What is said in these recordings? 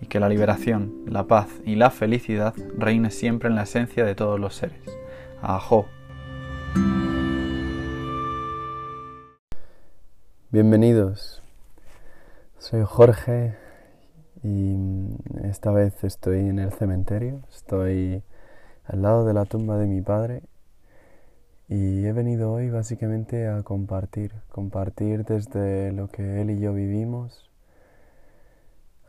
y que la liberación, la paz y la felicidad reine siempre en la esencia de todos los seres. Ajo. Bienvenidos. Soy Jorge y esta vez estoy en el cementerio. Estoy al lado de la tumba de mi padre y he venido hoy básicamente a compartir, compartir desde lo que él y yo vivimos,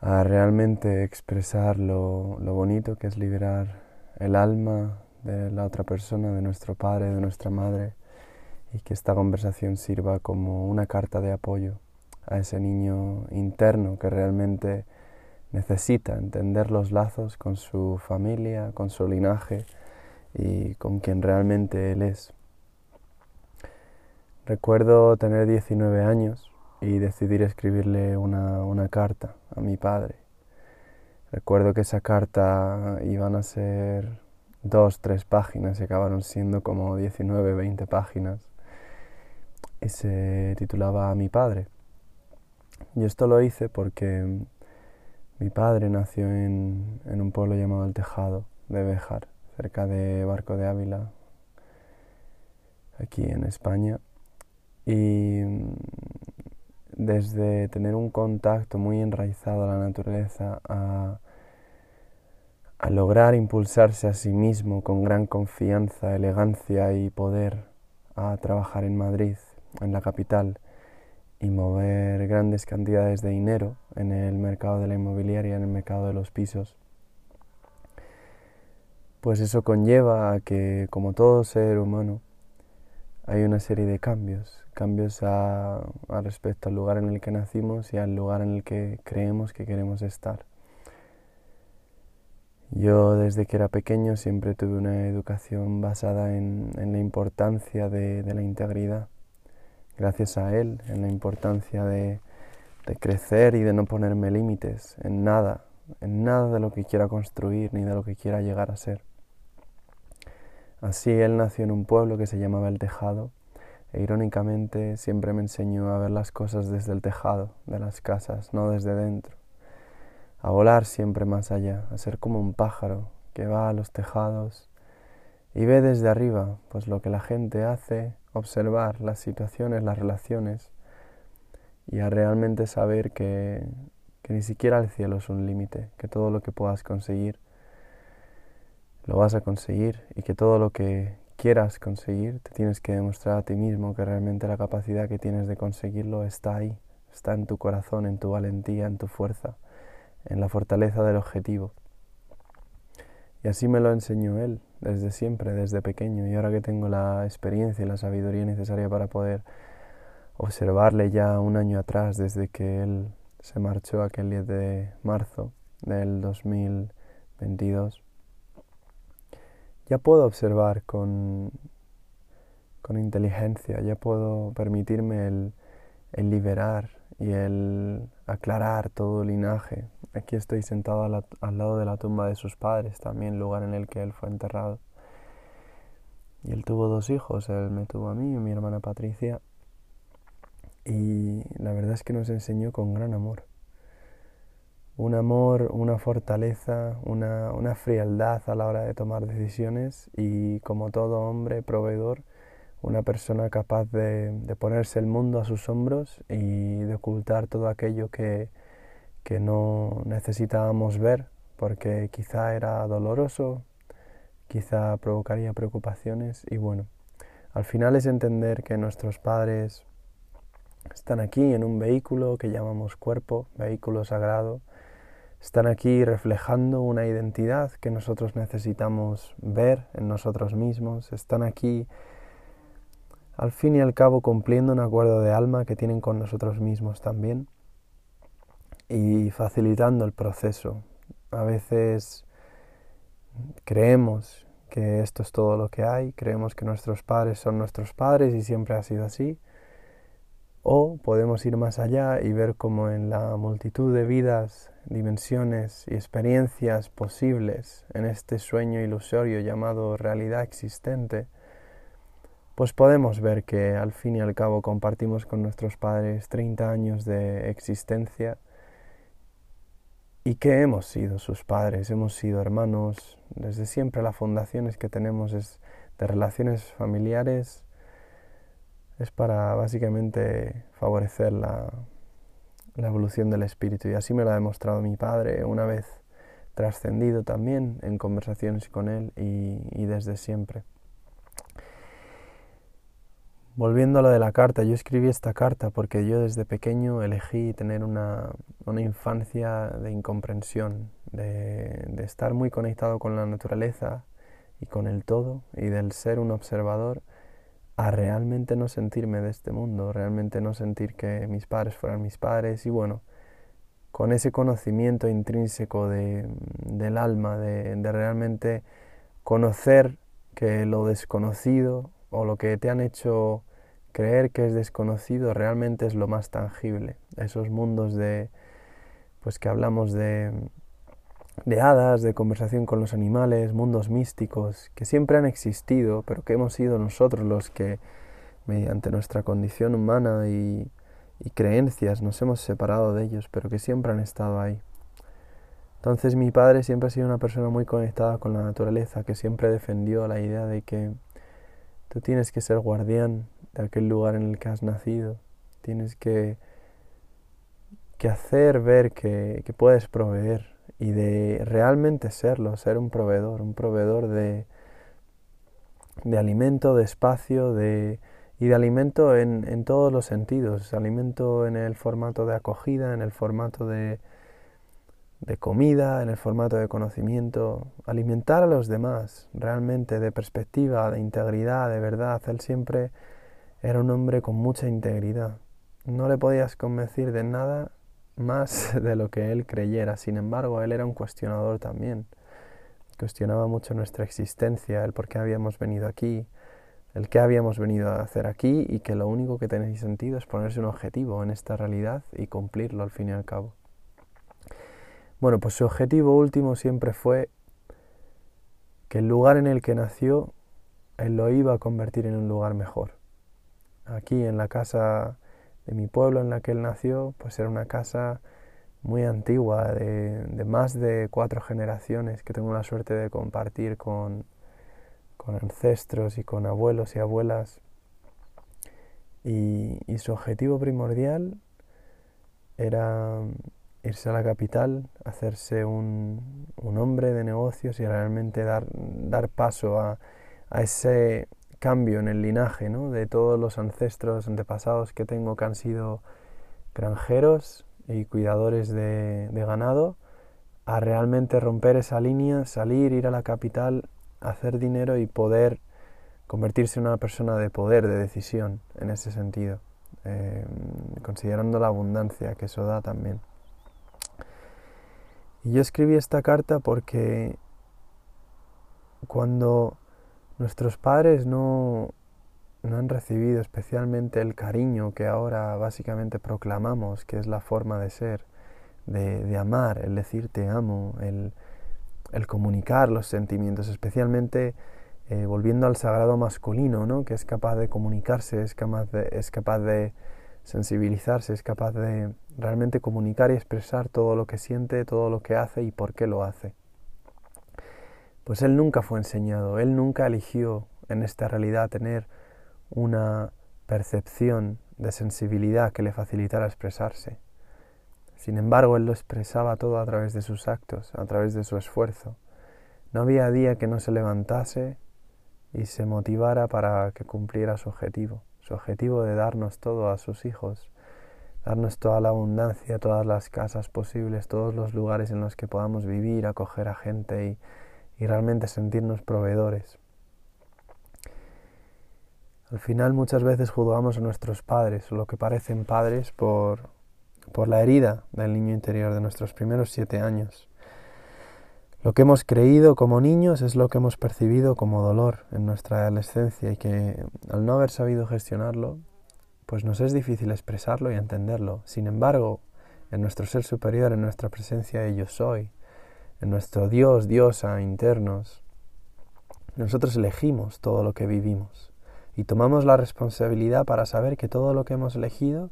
a realmente expresar lo, lo bonito que es liberar el alma de la otra persona, de nuestro padre, de nuestra madre, y que esta conversación sirva como una carta de apoyo a ese niño interno que realmente necesita entender los lazos con su familia, con su linaje y con quien realmente él es. Recuerdo tener 19 años y decidir escribirle una, una carta a mi padre. Recuerdo que esa carta iban a ser dos, tres páginas y acabaron siendo como 19, 20 páginas y se titulaba Mi padre. Y esto lo hice porque mi padre nació en, en un pueblo llamado El Tejado de Béjar, cerca de Barco de Ávila, aquí en España. Desde tener un contacto muy enraizado a la naturaleza a, lograr impulsarse a sí mismo con gran confianza, elegancia y poder a trabajar en Madrid en la capital y mover grandes cantidades de dinero en el mercado de la inmobiliaria, en el mercado de los pisos, pues eso conlleva a que, como todo ser humano, hay una serie de cambios, cambios a, respecto al lugar en el que nacimos y al lugar en el que creemos que queremos estar. Yo desde que era pequeño siempre tuve una educación basada en, la importancia de, la integridad gracias a Él, en la importancia de, crecer y de no ponerme límites en nada, en nada de lo que quiera construir ni de lo que quiera llegar a ser. Así Él nació en un pueblo que se llamaba El Tejado e irónicamente siempre me enseñó a ver las cosas desde el tejado de las casas, no desde dentro, a volar siempre más allá, a ser como un pájaro que va a los tejados y ve desde arriba pues lo que la gente hace observar las situaciones, las relaciones y a realmente saber que, que ni siquiera el cielo es un límite, que todo lo que puedas conseguir lo vas a conseguir y que todo lo que quieras conseguir, te tienes que demostrar a ti mismo que realmente la capacidad que tienes de conseguirlo está ahí, está en tu corazón, en tu valentía, en tu fuerza, en la fortaleza del objetivo. Y así me lo enseñó él desde siempre, desde pequeño, y ahora que tengo la experiencia y la sabiduría necesaria para poder observarle ya un año atrás, desde que él se marchó aquel 10 de marzo del 2022, ya puedo observar con, con inteligencia, ya puedo permitirme el, el, liberar y el aclarar todo linaje. Aquí estoy sentado al lado de la tumba de sus padres, también lugar en el que él fue enterrado. Y él tuvo dos hijos, él me tuvo a mí y mi hermana Patricia. Y la verdad es que nos enseñó con gran amor un amor, una fortaleza, una, una, frialdad a la hora de tomar decisiones y como todo hombre proveedor, una persona capaz de, de ponerse el mundo a sus hombros y de ocultar todo aquello que, que no necesitábamos ver porque quizá era doloroso, quizá provocaría preocupaciones y bueno, al final es entender que nuestros padres están aquí en un vehículo que llamamos cuerpo, vehículo sagrado, están aquí reflejando una identidad que nosotros necesitamos ver en nosotros mismos, están aquí al fin y al cabo cumpliendo un acuerdo de alma que tienen con nosotros mismos también y facilitando el proceso. A veces creemos que esto es todo lo que hay, creemos que nuestros padres son nuestros padres y siempre ha sido así, o podemos ir más allá y ver cómo en la multitud de vidas, dimensiones y experiencias posibles en este sueño ilusorio llamado realidad existente, pues podemos ver que al fin y al cabo compartimos con nuestros padres 30 años de existencia y que hemos sido sus padres, hemos sido hermanos, desde siempre las fundaciones que tenemos es de relaciones familiares, es para básicamente favorecer la, evolución del espíritu. Y así me lo ha demostrado mi padre una vez trascendido también en conversaciones con él y, desde siempre. Volviendo a lo de la carta, yo escribí esta carta porque yo desde pequeño elegí tener una, infancia de incomprensión, de, de, estar muy conectado con la naturaleza y con el todo y del ser un observador a realmente no sentirme de este mundo, realmente no sentir que mis padres fueran mis padres y bueno, con ese conocimiento intrínseco de, del alma, de, de realmente conocer que lo desconocido o lo que te han hecho creer que es desconocido realmente es lo más tangible. Esos mundos de, pues que hablamos de, de hadas, de conversación con los animales, mundos místicos que siempre han existido, pero que hemos sido nosotros los que, mediante nuestra condición humana y, creencias, nos hemos separado de ellos, pero que siempre han estado ahí. Entonces mi padre siempre ha sido una persona muy conectada con la naturaleza, que siempre defendió la idea de que tú tienes que ser guardián de aquel lugar en el que has nacido, tienes que, que hacer ver que, que puedes proveer, y de realmente serlo, ser un proveedor, un proveedor de, de alimento, de espacio, de, y de alimento en, en, todos los sentidos, alimento en el formato de acogida, en el formato de, de comida, en el formato de conocimiento, alimentar a los demás, realmente de perspectiva, de integridad, de verdad. Él siempre era un hombre con mucha integridad. No le podías convencer de nada más de lo que él creyera. Sin embargo, él era un cuestionador también. Cuestionaba mucho nuestra existencia, el por qué habíamos venido aquí, el qué habíamos venido a hacer aquí y que lo único que tenía sentido es ponerse un objetivo en esta realidad y cumplirlo al fin y al cabo. Bueno, pues su objetivo último siempre fue que el lugar en el que nació, él lo iba a convertir en un lugar mejor. Aquí en la casa de mi pueblo en la que él nació, pues era una casa muy antigua, de, más de cuatro generaciones, que tengo la suerte de compartir con, con ancestros y con abuelos y abuelas. Y, y, su objetivo primordial era irse a la capital, hacerse un, hombre de negocios y realmente dar, dar paso a, ese cambio en el linaje ¿no? de todos los ancestros, antepasados que tengo que han sido granjeros y cuidadores de, ganado, a realmente romper esa línea, salir, ir a la capital, hacer dinero y poder convertirse en una persona de poder, de decisión, en ese sentido, eh, considerando la abundancia que eso da también. Y yo escribí esta carta porque cuando nuestros padres no, no han recibido especialmente el cariño que ahora básicamente proclamamos que es la forma de ser, de, amar, el decir te amo, el, el comunicar los sentimientos, especialmente eh, volviendo al sagrado masculino, ¿no? que es capaz de comunicarse, es capaz de, es capaz de sensibilizarse, es capaz de realmente comunicar y expresar todo lo que siente, todo lo que hace y por qué lo hace. Pues él nunca fue enseñado, él nunca eligió en esta realidad tener una percepción de sensibilidad que le facilitara expresarse. Sin embargo, él lo expresaba todo a través de sus actos, a través de su esfuerzo. No había día que no se levantase y se motivara para que cumpliera su objetivo, su objetivo de darnos todo a sus hijos, darnos toda la abundancia, todas las casas posibles, todos los lugares en los que podamos vivir, acoger a gente y, y realmente sentirnos proveedores. Al final muchas veces juzgamos a nuestros padres o lo que parecen padres por, por la herida del niño interior de nuestros primeros siete años. Lo que hemos creído como niños es lo que hemos percibido como dolor en nuestra adolescencia y que al no haber sabido gestionarlo, pues nos es difícil expresarlo y entenderlo. Sin embargo, en nuestro ser superior, en nuestra presencia de yo soy, en nuestro Dios, diosa internos, nosotros elegimos todo lo que vivimos y tomamos la responsabilidad para saber que todo lo que hemos elegido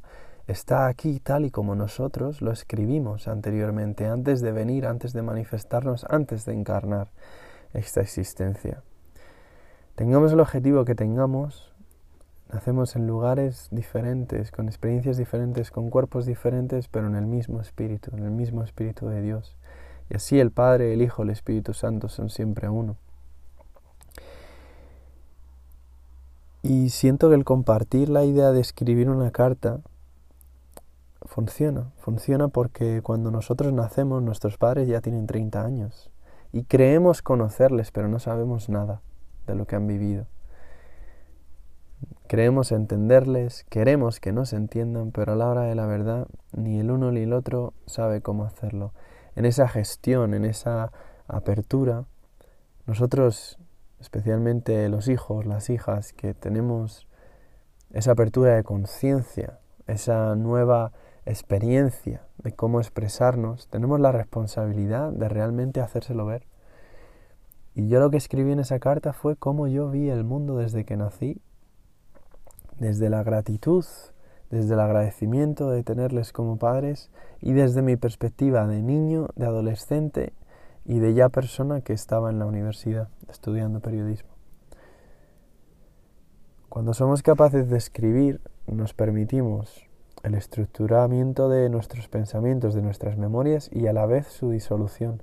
está aquí tal y como nosotros lo escribimos anteriormente, antes de venir, antes de manifestarnos, antes de encarnar esta existencia. Tengamos el objetivo que tengamos, nacemos en lugares diferentes, con experiencias diferentes, con cuerpos diferentes, pero en el mismo espíritu, en el mismo espíritu de Dios. Y así el Padre, el Hijo, el Espíritu Santo son siempre uno. Y siento que el compartir la idea de escribir una carta funciona. Funciona porque cuando nosotros nacemos, nuestros padres ya tienen 30 años. Y creemos conocerles, pero no sabemos nada de lo que han vivido. Creemos entenderles, queremos que nos entiendan, pero a la hora de la verdad, ni el uno ni el otro sabe cómo hacerlo. En esa gestión, en esa apertura, nosotros, especialmente los hijos, las hijas, que tenemos esa apertura de conciencia, esa nueva experiencia de cómo expresarnos, tenemos la responsabilidad de realmente hacérselo ver. Y yo lo que escribí en esa carta fue cómo yo vi el mundo desde que nací, desde la gratitud, desde el agradecimiento de tenerles como padres y desde mi perspectiva de niño, de adolescente y de ya persona que estaba en la universidad estudiando periodismo. Cuando somos capaces de escribir, nos permitimos el estructuramiento de nuestros pensamientos, de nuestras memorias y a la vez su disolución.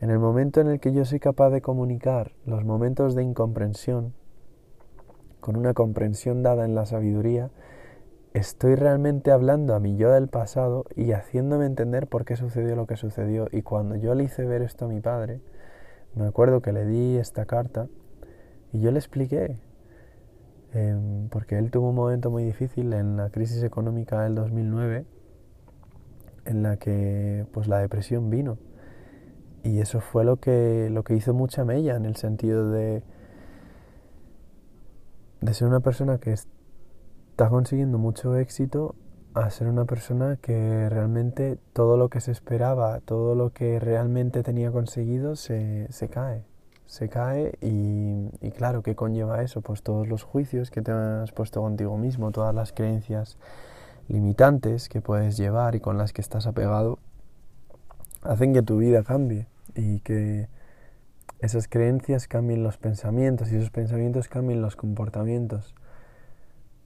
En el momento en el que yo soy capaz de comunicar los momentos de incomprensión con una comprensión dada en la sabiduría, estoy realmente hablando a mi yo del pasado y haciéndome entender por qué sucedió lo que sucedió. Y cuando yo le hice ver esto a mi padre, me acuerdo que le di esta carta y yo le expliqué Em, porque él tuvo un momento muy difícil en la crisis económica del 2009 en la que pues la depresión vino y eso fue lo que lo que hizo mucha mella en el sentido de de ser una persona que está consiguiendo mucho éxito a ser una persona que realmente todo lo que se esperaba, todo lo que realmente tenía conseguido se, se cae se cae y, claro, ¿qué conlleva eso? Pues todos los juicios que te has puesto contigo mismo, todas las creencias limitantes que puedes llevar y con las que estás apegado, hacen que tu vida cambie y que esas creencias cambien los pensamientos y esos pensamientos cambien los comportamientos.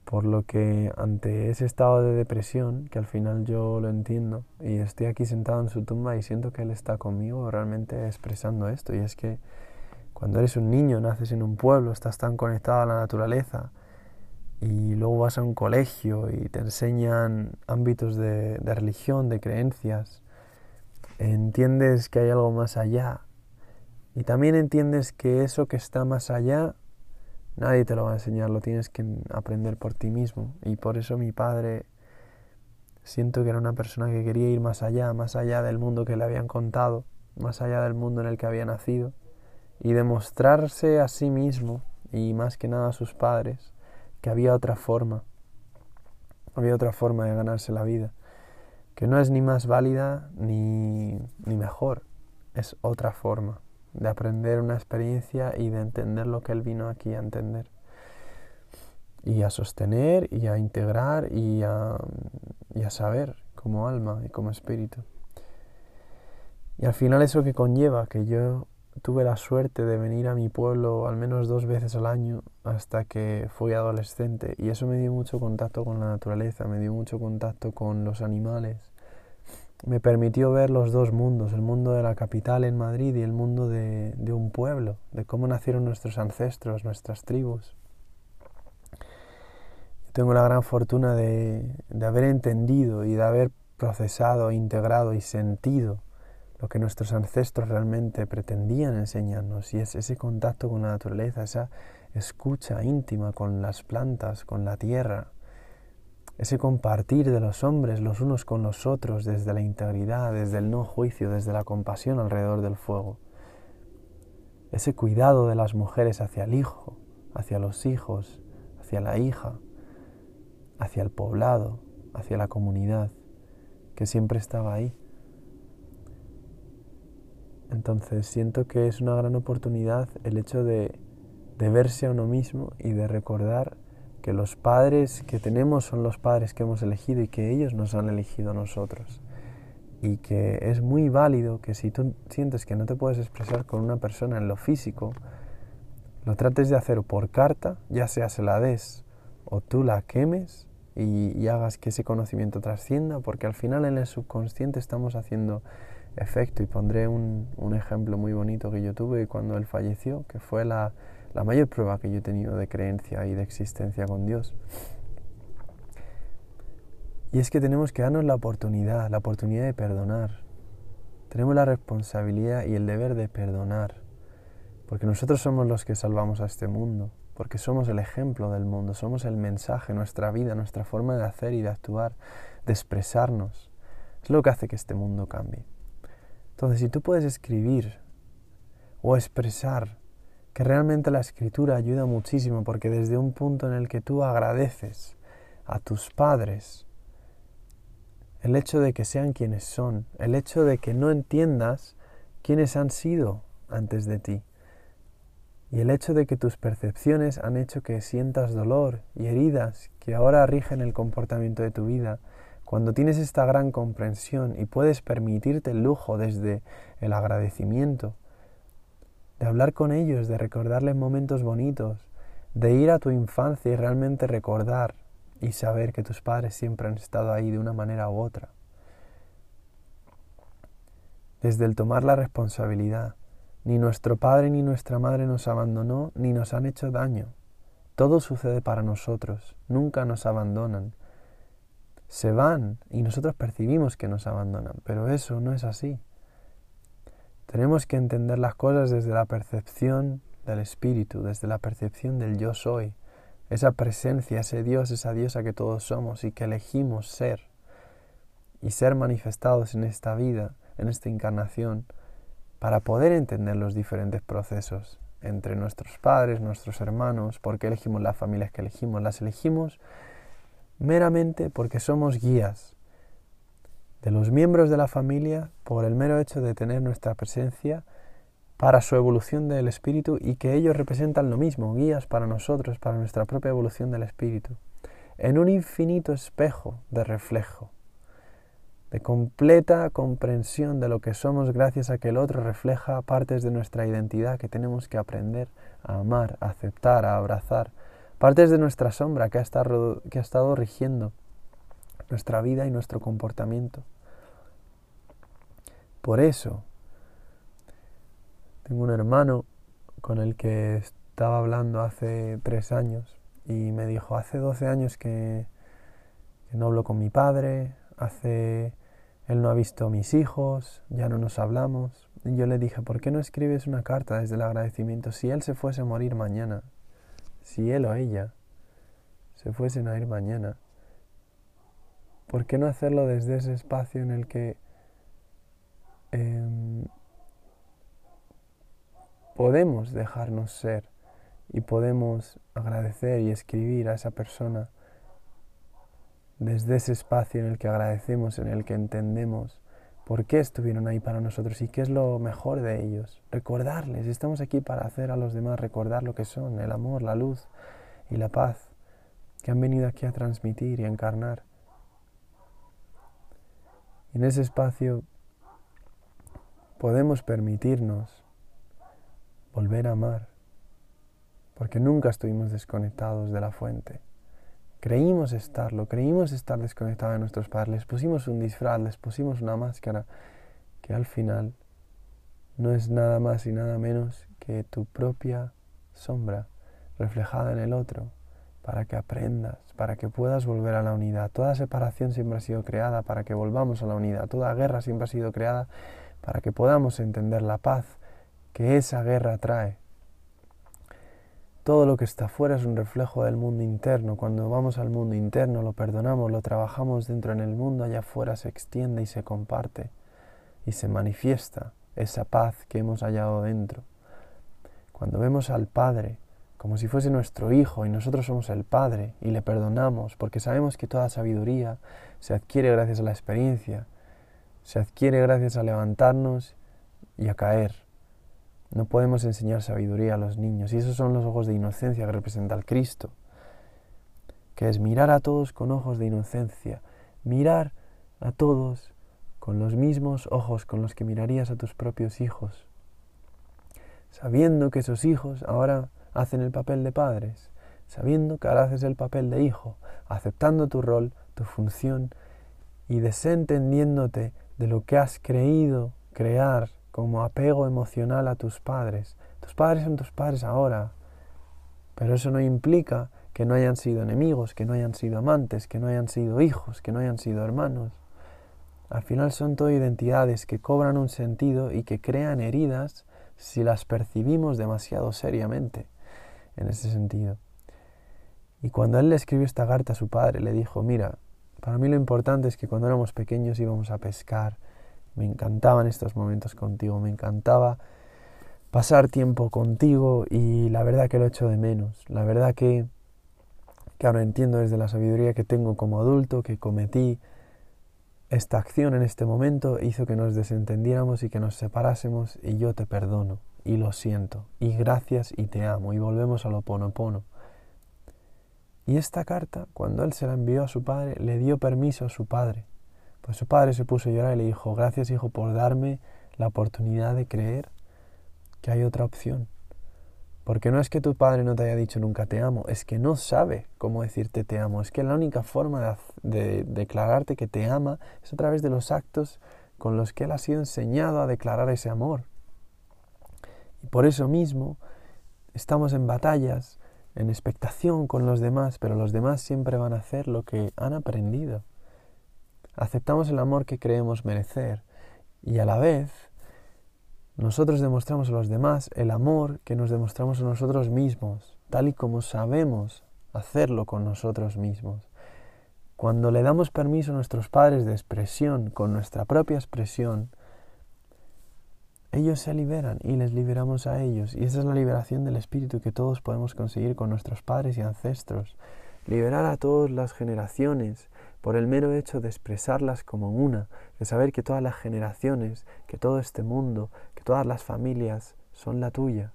Por lo que ante ese estado de depresión, que al final yo lo entiendo, y estoy aquí sentado en su tumba y siento que Él está conmigo realmente expresando esto, y es que cuando eres un niño, naces en un pueblo, estás tan conectado a la naturaleza, y luego vas a un colegio y te enseñan ámbitos de, de religión, de creencias, entiendes que hay algo más allá, y también entiendes que eso que está más allá Nadie te lo va a enseñar, lo tienes que aprender por ti mismo. Y por eso mi padre siento que era una persona que quería ir más allá, más allá del mundo que le habían contado, más allá del mundo en el que había nacido, y demostrarse a sí mismo, y más que nada a sus padres, que había otra forma, había otra forma de ganarse la vida, que no es ni más válida ni, ni mejor, es otra forma de aprender una experiencia y de entender lo que Él vino aquí a entender. Y a sostener y a integrar y a, saber como alma y como espíritu. Y al final eso que conlleva que yo tuve la suerte de venir a mi pueblo al menos dos veces al año hasta que fui adolescente y eso me dio mucho contacto con la naturaleza, me dio mucho contacto con los animales, me permitió ver los dos mundos, el mundo de la capital en Madrid y el mundo de, un pueblo, de cómo nacieron nuestros ancestros, nuestras tribus. tengo la gran fortuna de, de haber entendido y de haber procesado, integrado y sentido lo que nuestros ancestros realmente pretendían enseñarnos y es ese contacto con la naturaleza, esa escucha íntima con las plantas, con la tierra, ese compartir de los hombres los unos con los otros desde la integridad, desde el no juicio, desde la compasión alrededor del fuego, ese cuidado de las mujeres hacia el hijo, hacia los hijos, hacia la hija, hacia el poblado, hacia la comunidad, que siempre estaba ahí. Entonces siento que es una gran oportunidad el hecho de, de verse a uno mismo y de recordar que los padres que tenemos son los padres que hemos elegido y que ellos nos han elegido a nosotros. Y que es muy válido que si tú sientes que no te puedes expresar con una persona en lo físico, lo trates de hacer por carta, ya sea se la des o tú la quemes y, hagas que ese conocimiento trascienda, porque al final en el subconsciente estamos haciendo efecto. Y pondré un, un ejemplo muy bonito que yo tuve cuando él falleció, que fue la, la mayor prueba que yo he tenido de creencia y de existencia con Dios. Y es que tenemos que darnos la oportunidad, la oportunidad de perdonar. Tenemos la responsabilidad y el deber de perdonar, porque nosotros somos los que salvamos a este mundo, porque somos el ejemplo del mundo, somos el mensaje, nuestra vida, nuestra forma de hacer y de actuar, de expresarnos. Es lo que hace que este mundo cambie. Entonces, si tú puedes escribir o expresar que realmente la escritura ayuda muchísimo porque desde un punto en el que tú agradeces a tus padres el hecho de que sean quienes son, el hecho de que no entiendas quiénes han sido antes de ti y el hecho de que tus percepciones han hecho que sientas dolor y heridas que ahora rigen el comportamiento de tu vida, cuando tienes esta gran comprensión y puedes permitirte el lujo desde el agradecimiento, de hablar con ellos, de recordarles momentos bonitos, de ir a tu infancia y realmente recordar y saber que tus padres siempre han estado ahí de una manera u otra. Desde el tomar la responsabilidad, ni nuestro padre ni nuestra madre nos abandonó ni nos han hecho daño. Todo sucede para nosotros, nunca nos abandonan. Se van y nosotros percibimos que nos abandonan, pero eso no es así. Tenemos que entender las cosas desde la percepción del espíritu, desde la percepción del yo soy, esa presencia, ese Dios, esa diosa que todos somos y que elegimos ser y ser manifestados en esta vida, en esta encarnación, para poder entender los diferentes procesos entre nuestros padres, nuestros hermanos, porque elegimos las familias que elegimos, las elegimos meramente porque somos guías, de los miembros de la familia por el mero hecho de tener nuestra presencia para su evolución del espíritu y que ellos representan lo mismo, guías para nosotros, para nuestra propia evolución del espíritu, en un infinito espejo de reflejo, de completa comprensión de lo que somos gracias a que el otro refleja partes de nuestra identidad que tenemos que aprender a amar, a aceptar, a abrazar, partes de nuestra sombra que ha estado, que ha estado rigiendo nuestra vida y nuestro comportamiento. Por eso, tengo un hermano con el que estaba hablando hace tres años y me dijo, hace doce años que, que no hablo con mi padre, hace... Él no ha visto a mis hijos, ya no nos hablamos. Y yo le dije, ¿por qué no escribes una carta desde el agradecimiento? Si él se fuese a morir mañana, si él o ella se fuesen a ir mañana, ¿por qué no hacerlo desde ese espacio en el que em, podemos dejarnos ser y podemos agradecer y escribir a esa persona desde ese espacio en el que agradecemos, en el que entendemos por qué estuvieron ahí para nosotros y qué es lo mejor de ellos. Recordarles, estamos aquí para hacer a los demás recordar lo que son, el amor, la luz y la paz que han venido aquí a transmitir y a encarnar. Y en ese espacio podemos permitirnos volver a amar, porque nunca estuvimos desconectados de la fuente. Creímos estarlo, creímos estar desconectados de nuestros padres, les pusimos un disfraz, les pusimos una máscara que al final no es nada más y nada menos que tu propia sombra reflejada en el otro, para que aprendas, para que puedas volver a la unidad. Toda separación siempre ha sido creada para que volvamos a la unidad, toda guerra siempre ha sido creada para que podamos entender la paz que esa guerra trae todo lo que está fuera es un reflejo del mundo interno. Cuando vamos al mundo interno, lo perdonamos, lo trabajamos dentro en el mundo, allá afuera se extiende y se comparte y se manifiesta esa paz que hemos hallado dentro. Cuando vemos al Padre como si fuese nuestro Hijo y nosotros somos el Padre y le perdonamos porque sabemos que toda sabiduría se adquiere gracias a la experiencia, se adquiere gracias a levantarnos y a caer. No podemos enseñar sabiduría a los niños y esos son los ojos de inocencia que representa el Cristo, que es mirar a todos con ojos de inocencia, mirar a todos con los mismos ojos con los que mirarías a tus propios hijos, sabiendo que esos hijos ahora hacen el papel de padres, sabiendo que ahora haces el papel de hijo, aceptando tu rol, tu función y desentendiéndote de lo que has creído crear como apego emocional a tus padres. Tus padres son tus padres ahora, pero eso no implica que no hayan sido enemigos, que no hayan sido amantes, que no hayan sido hijos, que no hayan sido hermanos. Al final son todo identidades que cobran un sentido y que crean heridas si las percibimos demasiado seriamente en ese sentido. Y cuando él le escribió esta carta a su padre, le dijo, mira, para mí lo importante es que cuando éramos pequeños íbamos a pescar me encantaban estos momentos contigo, me encantaba pasar tiempo contigo y la verdad que lo echo de menos. La verdad que, que ahora entiendo desde la sabiduría que tengo como adulto que cometí esta acción en este momento hizo que nos desentendiéramos y que nos separásemos y yo te perdono y lo siento y gracias y te amo y volvemos a lo ponopono. Y esta carta, cuando él se la envió a su padre, le dio permiso a su padre pues su padre se puso a llorar y le dijo, gracias hijo por darme la oportunidad de creer que hay otra opción. Porque no es que tu padre no te haya dicho nunca te amo, es que no sabe cómo decirte te amo. Es que la única forma de, declararte que te ama es a través de los actos con los que él ha sido enseñado a declarar ese amor. Y por eso mismo estamos en batallas, en expectación con los demás, pero los demás siempre van a hacer lo que han aprendido aceptamos el amor que creemos merecer y a la vez nosotros demostramos a los demás el amor que nos demostramos a nosotros mismos, tal y como sabemos hacerlo con nosotros mismos. Cuando le damos permiso a nuestros padres de expresión con nuestra propia expresión, ellos se liberan y les liberamos a ellos. Y esa es la liberación del espíritu que todos podemos conseguir con nuestros padres y ancestros. Liberar a todas las generaciones por el mero hecho de expresarlas como una, de saber que todas las generaciones, que todo este mundo, que todas las familias son la tuya.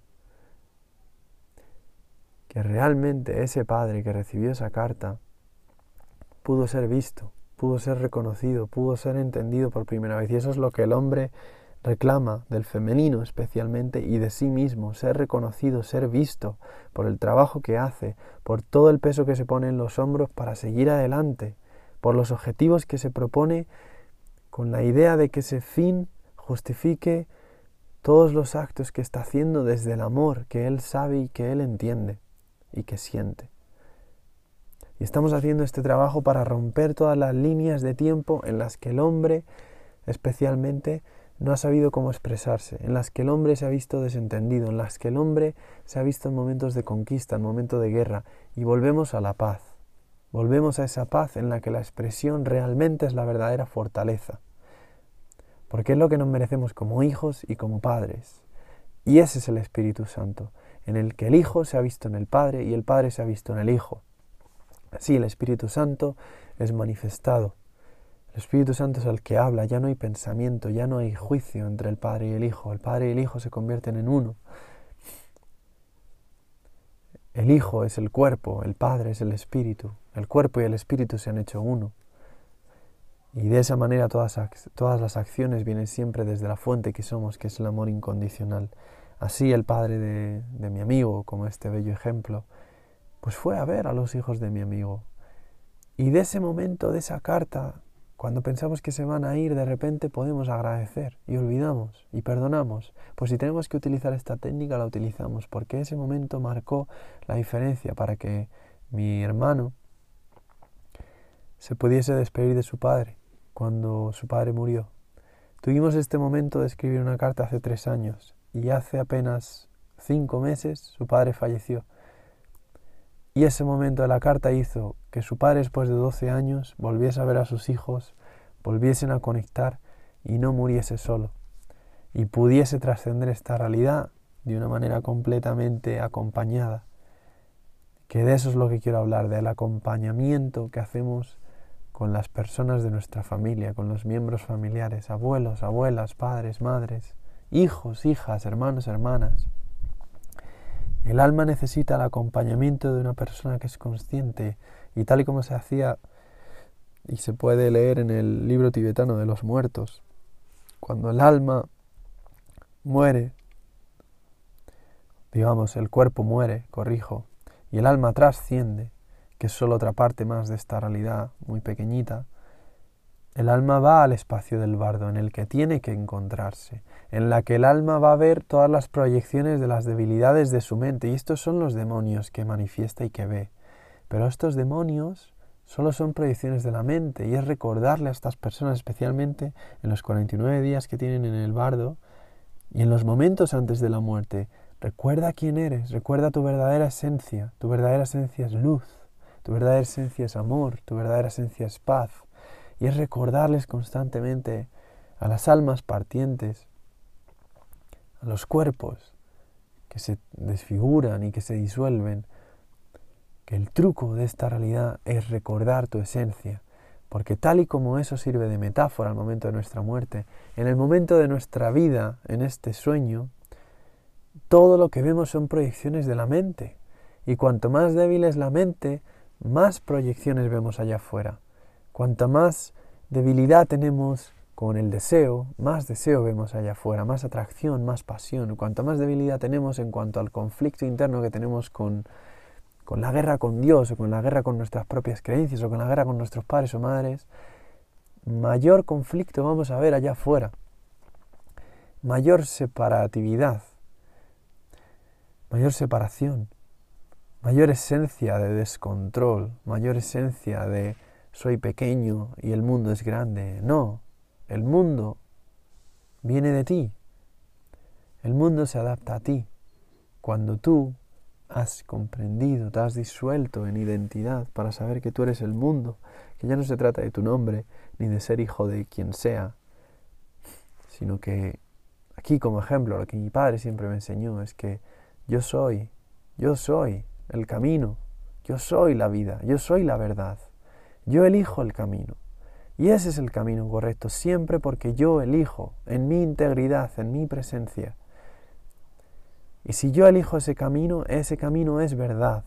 Que realmente ese padre que recibió esa carta pudo ser visto, pudo ser reconocido, pudo ser entendido por primera vez. Y eso es lo que el hombre reclama del femenino especialmente y de sí mismo, ser reconocido, ser visto por el trabajo que hace, por todo el peso que se pone en los hombros para seguir adelante, por los objetivos que se propone con la idea de que ese fin justifique todos los actos que está haciendo desde el amor que él sabe y que él entiende y que siente. Y estamos haciendo este trabajo para romper todas las líneas de tiempo en las que el hombre especialmente no ha sabido cómo expresarse, en las que el hombre se ha visto desentendido, en las que el hombre se ha visto en momentos de conquista, en momentos de guerra, y volvemos a la paz. Volvemos a esa paz en la que la expresión realmente es la verdadera fortaleza. Porque es lo que nos merecemos como hijos y como padres. Y ese es el Espíritu Santo, en el que el Hijo se ha visto en el Padre y el Padre se ha visto en el Hijo. Así el Espíritu Santo es manifestado el Espíritu Santo es el que habla, ya no hay pensamiento, ya no hay juicio entre el Padre y el Hijo. El Padre y el Hijo se convierten en uno. El Hijo es el cuerpo, el Padre es el Espíritu. El cuerpo y el Espíritu se han hecho uno. Y de esa manera todas, todas las acciones vienen siempre desde la fuente que somos, que es el amor incondicional. Así el padre de, de mi amigo, como este bello ejemplo, pues fue a ver a los hijos de mi amigo. Y de ese momento, de esa carta, cuando pensamos que se van a ir, de repente podemos agradecer y olvidamos y perdonamos. Pues si tenemos que utilizar esta técnica, la utilizamos, porque ese momento marcó la diferencia para que mi hermano se pudiese despedir de su padre cuando su padre murió. Tuvimos este momento de escribir una carta hace tres años y hace apenas cinco meses su padre falleció. Y ese momento de la carta hizo que su padre después de 12 años volviese a ver a sus hijos, volviesen a conectar y no muriese solo. Y pudiese trascender esta realidad de una manera completamente acompañada. Que de eso es lo que quiero hablar, del acompañamiento que hacemos con las personas de nuestra familia, con los miembros familiares, abuelos, abuelas, padres, madres, hijos, hijas, hermanos, hermanas. El alma necesita el acompañamiento de una persona que es consciente y tal y como se hacía y se puede leer en el libro tibetano de los muertos, cuando el alma muere, digamos, el cuerpo muere, corrijo, y el alma trasciende, que es solo otra parte más de esta realidad muy pequeñita, el alma va al espacio del bardo en el que tiene que encontrarse, en la que el alma va a ver todas las proyecciones de las debilidades de su mente, y estos son los demonios que manifiesta y que ve. Pero estos demonios solo son proyecciones de la mente, y es recordarle a estas personas, especialmente en los 49 días que tienen en el bardo, y en los momentos antes de la muerte, recuerda quién eres, recuerda tu verdadera esencia, tu verdadera esencia es luz, tu verdadera esencia es amor, tu verdadera esencia es paz, y es recordarles constantemente a las almas partientes, los cuerpos que se desfiguran y que se disuelven, que el truco de esta realidad es recordar tu esencia, porque tal y como eso sirve de metáfora al momento de nuestra muerte, en el momento de nuestra vida, en este sueño, todo lo que vemos son proyecciones de la mente, y cuanto más débil es la mente, más proyecciones vemos allá afuera. Cuanta más debilidad tenemos con el deseo, más deseo vemos allá afuera, más atracción, más pasión. Cuanta más debilidad tenemos en cuanto al conflicto interno que tenemos con, con la guerra con Dios o con la guerra con nuestras propias creencias o con la guerra con nuestros padres o madres, mayor conflicto vamos a ver allá afuera, mayor separatividad, mayor separación, mayor esencia de descontrol, mayor esencia de soy pequeño y el mundo es grande. No, el mundo viene de ti. El mundo se adapta a ti. Cuando tú has comprendido, te has disuelto en identidad para saber que tú eres el mundo, que ya no se trata de tu nombre ni de ser hijo de quien sea, sino que aquí como ejemplo lo que mi padre siempre me enseñó es que yo soy, yo soy el camino, yo soy la vida, yo soy la verdad. Yo elijo el camino. Y ese es el camino correcto, siempre porque yo elijo, en mi integridad, en mi presencia. Y si yo elijo ese camino, ese camino es verdad.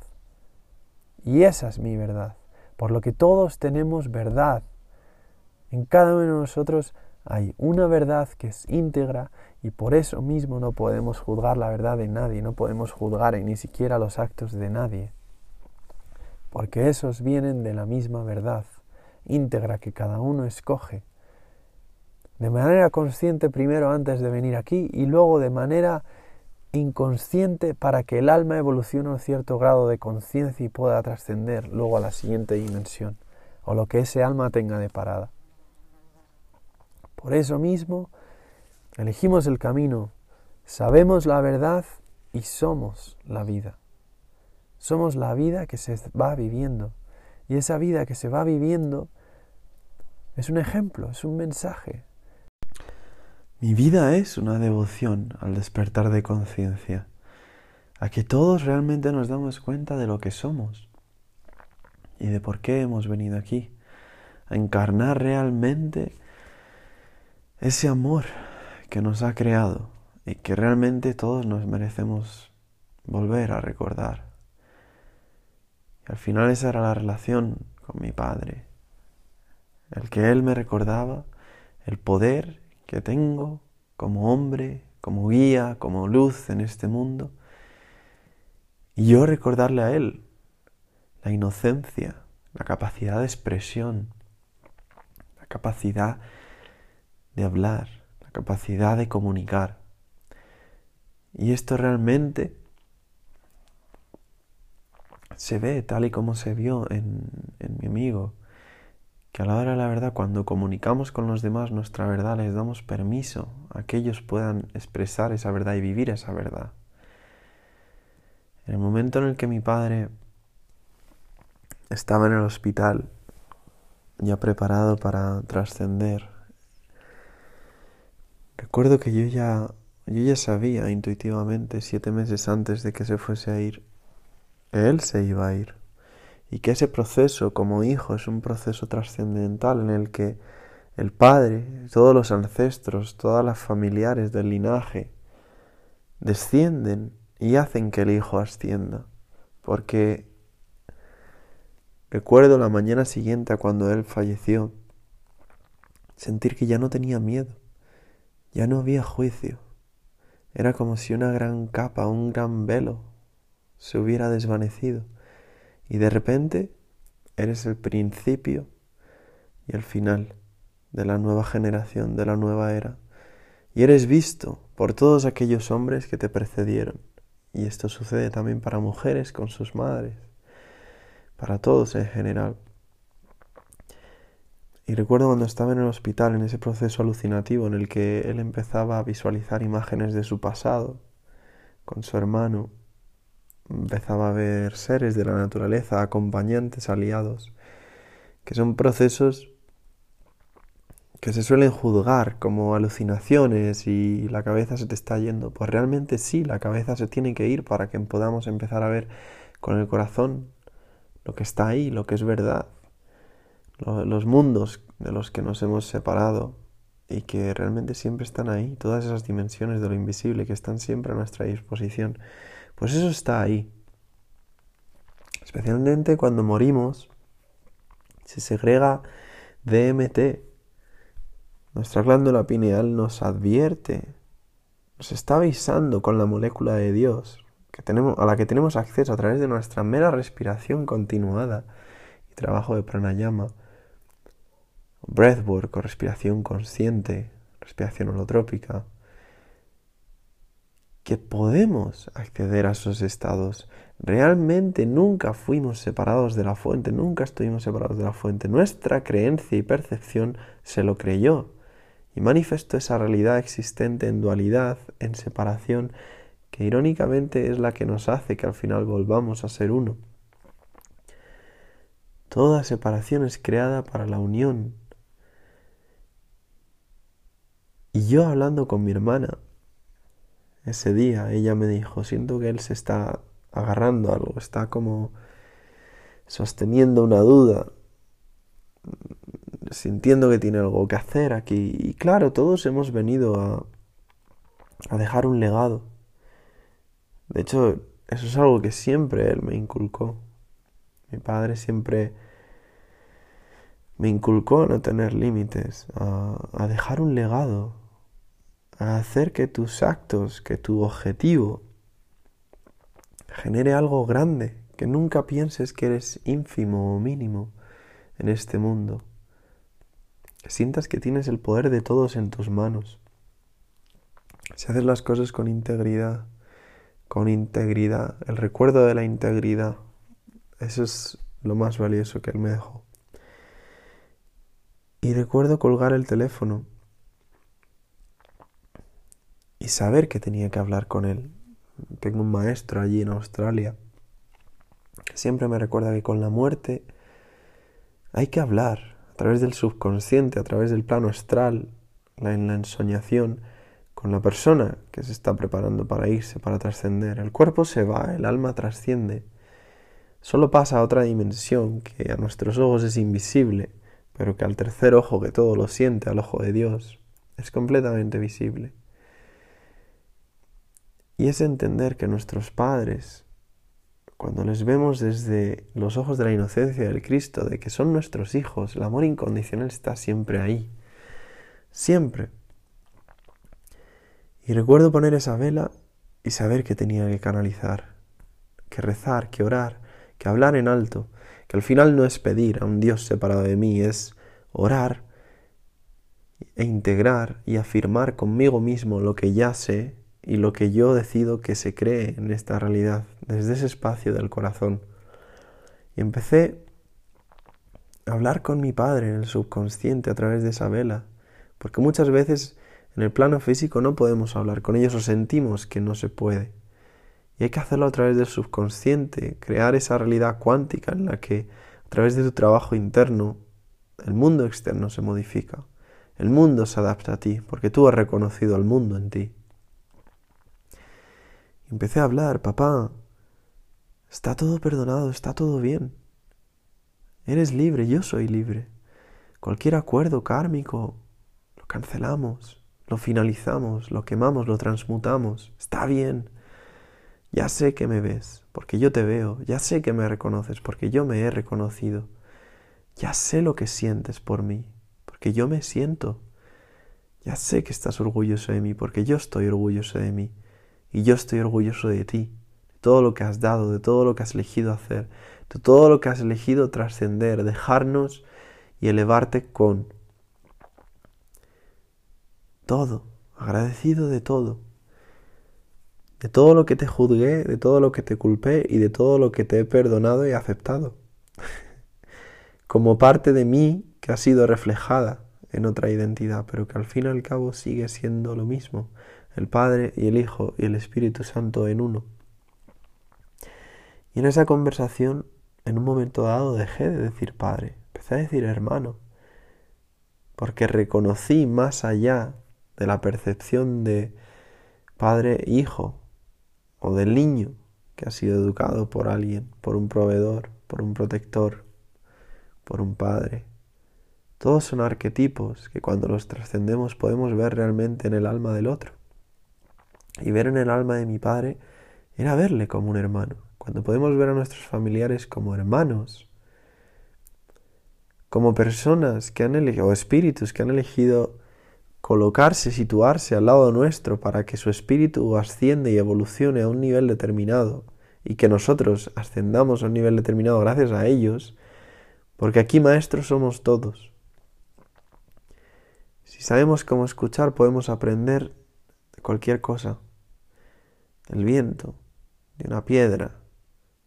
Y esa es mi verdad. Por lo que todos tenemos verdad. En cada uno de nosotros Hay una verdad que es íntegra y por eso mismo no podemos juzgar la verdad de nadie, no podemos juzgar ni siquiera los actos de nadie, porque esos vienen de la misma verdad íntegra que cada uno escoge, de manera consciente primero antes de venir aquí y luego de manera inconsciente para que el alma evolucione un cierto grado de conciencia y pueda trascender luego a la siguiente dimensión o lo que ese alma tenga de parada. Por eso mismo, elegimos el camino, sabemos la verdad y somos la vida. Somos la vida que se va viviendo. Y esa vida que se va viviendo es un ejemplo, es un mensaje. Mi vida es una devoción al despertar de conciencia, a que todos realmente nos damos cuenta de lo que somos y de por qué hemos venido aquí, a encarnar realmente ese amor que nos ha creado y que realmente todos nos merecemos volver a recordar. Y al final esa era la relación con mi padre, el que él me recordaba el poder que tengo como hombre, como guía, como luz en este mundo, y yo recordarle a él la inocencia, la capacidad de expresión, la capacidad de hablar, la capacidad de comunicar. Y esto realmente se ve tal y como se vio en, en mi amigo, que a la hora de la verdad, cuando comunicamos con los demás nuestra verdad, les damos permiso a que ellos puedan expresar esa verdad y vivir esa verdad. En el momento en el que mi padre estaba en el hospital, ya preparado para trascender, recuerdo que yo ya, yo ya sabía intuitivamente, siete meses antes de que se fuese a ir, él se iba a ir y que ese proceso como hijo es un proceso trascendental en el que el padre, todos los ancestros, todas las familiares del linaje descienden y hacen que el hijo ascienda. Porque recuerdo la mañana siguiente a cuando él falleció, sentir que ya no tenía miedo, ya no había juicio. Era como si una gran capa, un gran velo se hubiera desvanecido y de repente eres el principio y el final de la nueva generación, de la nueva era. Y eres visto por todos aquellos hombres que te precedieron. Y esto sucede también para mujeres con sus madres, para todos en general. Y recuerdo cuando estaba en el hospital, en ese proceso alucinativo en el que él empezaba a visualizar imágenes de su pasado, con su hermano, empezaba a ver seres de la naturaleza, acompañantes, aliados, que son procesos que se suelen juzgar como alucinaciones y la cabeza se te está yendo. Pues realmente sí, la cabeza se tiene que ir para que podamos empezar a ver con el corazón lo que está ahí, lo que es verdad, los mundos de los que nos hemos separado y que realmente siempre están ahí, todas esas dimensiones de lo invisible que están siempre a nuestra disposición. Pues eso está ahí. Especialmente cuando morimos, se segrega DMT. Nuestra glándula pineal nos advierte, nos está avisando con la molécula de Dios que tenemos, a la que tenemos acceso a través de nuestra mera respiración continuada y trabajo de pranayama, breathwork o respiración consciente, respiración holotrópica, que podemos acceder a esos estados. Realmente nunca fuimos separados de la fuente, nunca estuvimos separados de la fuente. Nuestra creencia y percepción se lo creyó y manifestó esa realidad existente en dualidad, en separación, que irónicamente es la que nos hace que al final volvamos a ser uno. Toda separación es creada para la unión. Y yo hablando con mi hermana, ese día ella me dijo, siento que él se está agarrando algo, está como sosteniendo una duda, sintiendo que tiene algo que hacer aquí. Y claro, todos hemos venido a, a dejar un legado. De hecho, eso es algo que siempre él me inculcó. Mi padre siempre me inculcó a no tener límites, a, dejar un legado, a hacer que tus actos, que tu objetivo genere algo grande, que nunca pienses que eres ínfimo o mínimo en este mundo, que sientas que tienes el poder de todos en tus manos. Si haces las cosas con integridad, con integridad, el recuerdo de la integridad, eso es lo más valioso que él me dejó. Y recuerdo colgar el teléfono y saber que tenía que hablar con él. Tengo un maestro allí en Australia siempre me recuerda que con la muerte hay que hablar a través del subconsciente, a través del plano astral, en la ensoñación, con la persona que se está preparando para irse, para trascender. El cuerpo se va, el alma trasciende. Solo pasa a otra dimensión que a nuestros ojos es invisible pero que al tercer ojo que todo lo siente, al ojo de Dios, es completamente visible. Y es entender que nuestros padres, cuando les vemos desde los ojos de la inocencia del Cristo, de que son nuestros hijos, el amor incondicional está siempre ahí, siempre. Y recuerdo poner esa vela y saber que tenía que canalizar, que rezar, que orar, que hablar en alto, que al final no es pedir a un Dios separado de mí, es orar e integrar y afirmar conmigo mismo lo que ya sé y lo que yo decido que se cree en esta realidad, desde ese espacio del corazón. Y empecé a hablar con mi padre en el subconsciente a través de esa vela, porque muchas veces en el plano físico no podemos hablar con ellos o sentimos que no se puede. Y hay que hacerlo a través del subconsciente, crear esa realidad cuántica en la que a través de tu trabajo interno el mundo externo se modifica. El mundo se adapta a ti porque tú has reconocido al mundo en ti. Empecé a hablar, papá, está todo perdonado, está todo bien. Eres libre, yo soy libre. Cualquier acuerdo kármico lo cancelamos, lo finalizamos, lo quemamos, lo transmutamos. Está bien. Ya sé que me ves, porque yo te veo, ya sé que me reconoces, porque yo me he reconocido. Ya sé lo que sientes por mí, porque yo me siento. Ya sé que estás orgulloso de mí, porque yo estoy orgulloso de mí. Y yo estoy orgulloso de ti, de todo lo que has dado, de todo lo que has elegido hacer, de todo lo que has elegido trascender, dejarnos y elevarte con todo, agradecido de todo de todo lo que te juzgué, de todo lo que te culpé y de todo lo que te he perdonado y aceptado, como parte de mí que ha sido reflejada en otra identidad, pero que al fin y al cabo sigue siendo lo mismo, el Padre y el Hijo y el Espíritu Santo en uno. Y en esa conversación, en un momento dado, dejé de decir Padre, empecé a decir hermano, porque reconocí más allá de la percepción de Padre e Hijo, o del niño que ha sido educado por alguien, por un proveedor, por un protector, por un padre. Todos son arquetipos que cuando los trascendemos podemos ver realmente en el alma del otro. Y ver en el alma de mi padre era verle como un hermano. Cuando podemos ver a nuestros familiares como hermanos, como personas que han elegido, o espíritus que han elegido colocarse, situarse al lado nuestro para que su espíritu asciende y evolucione a un nivel determinado y que nosotros ascendamos a un nivel determinado gracias a ellos, porque aquí maestros somos todos. Si sabemos cómo escuchar podemos aprender de cualquier cosa, del viento, de una piedra,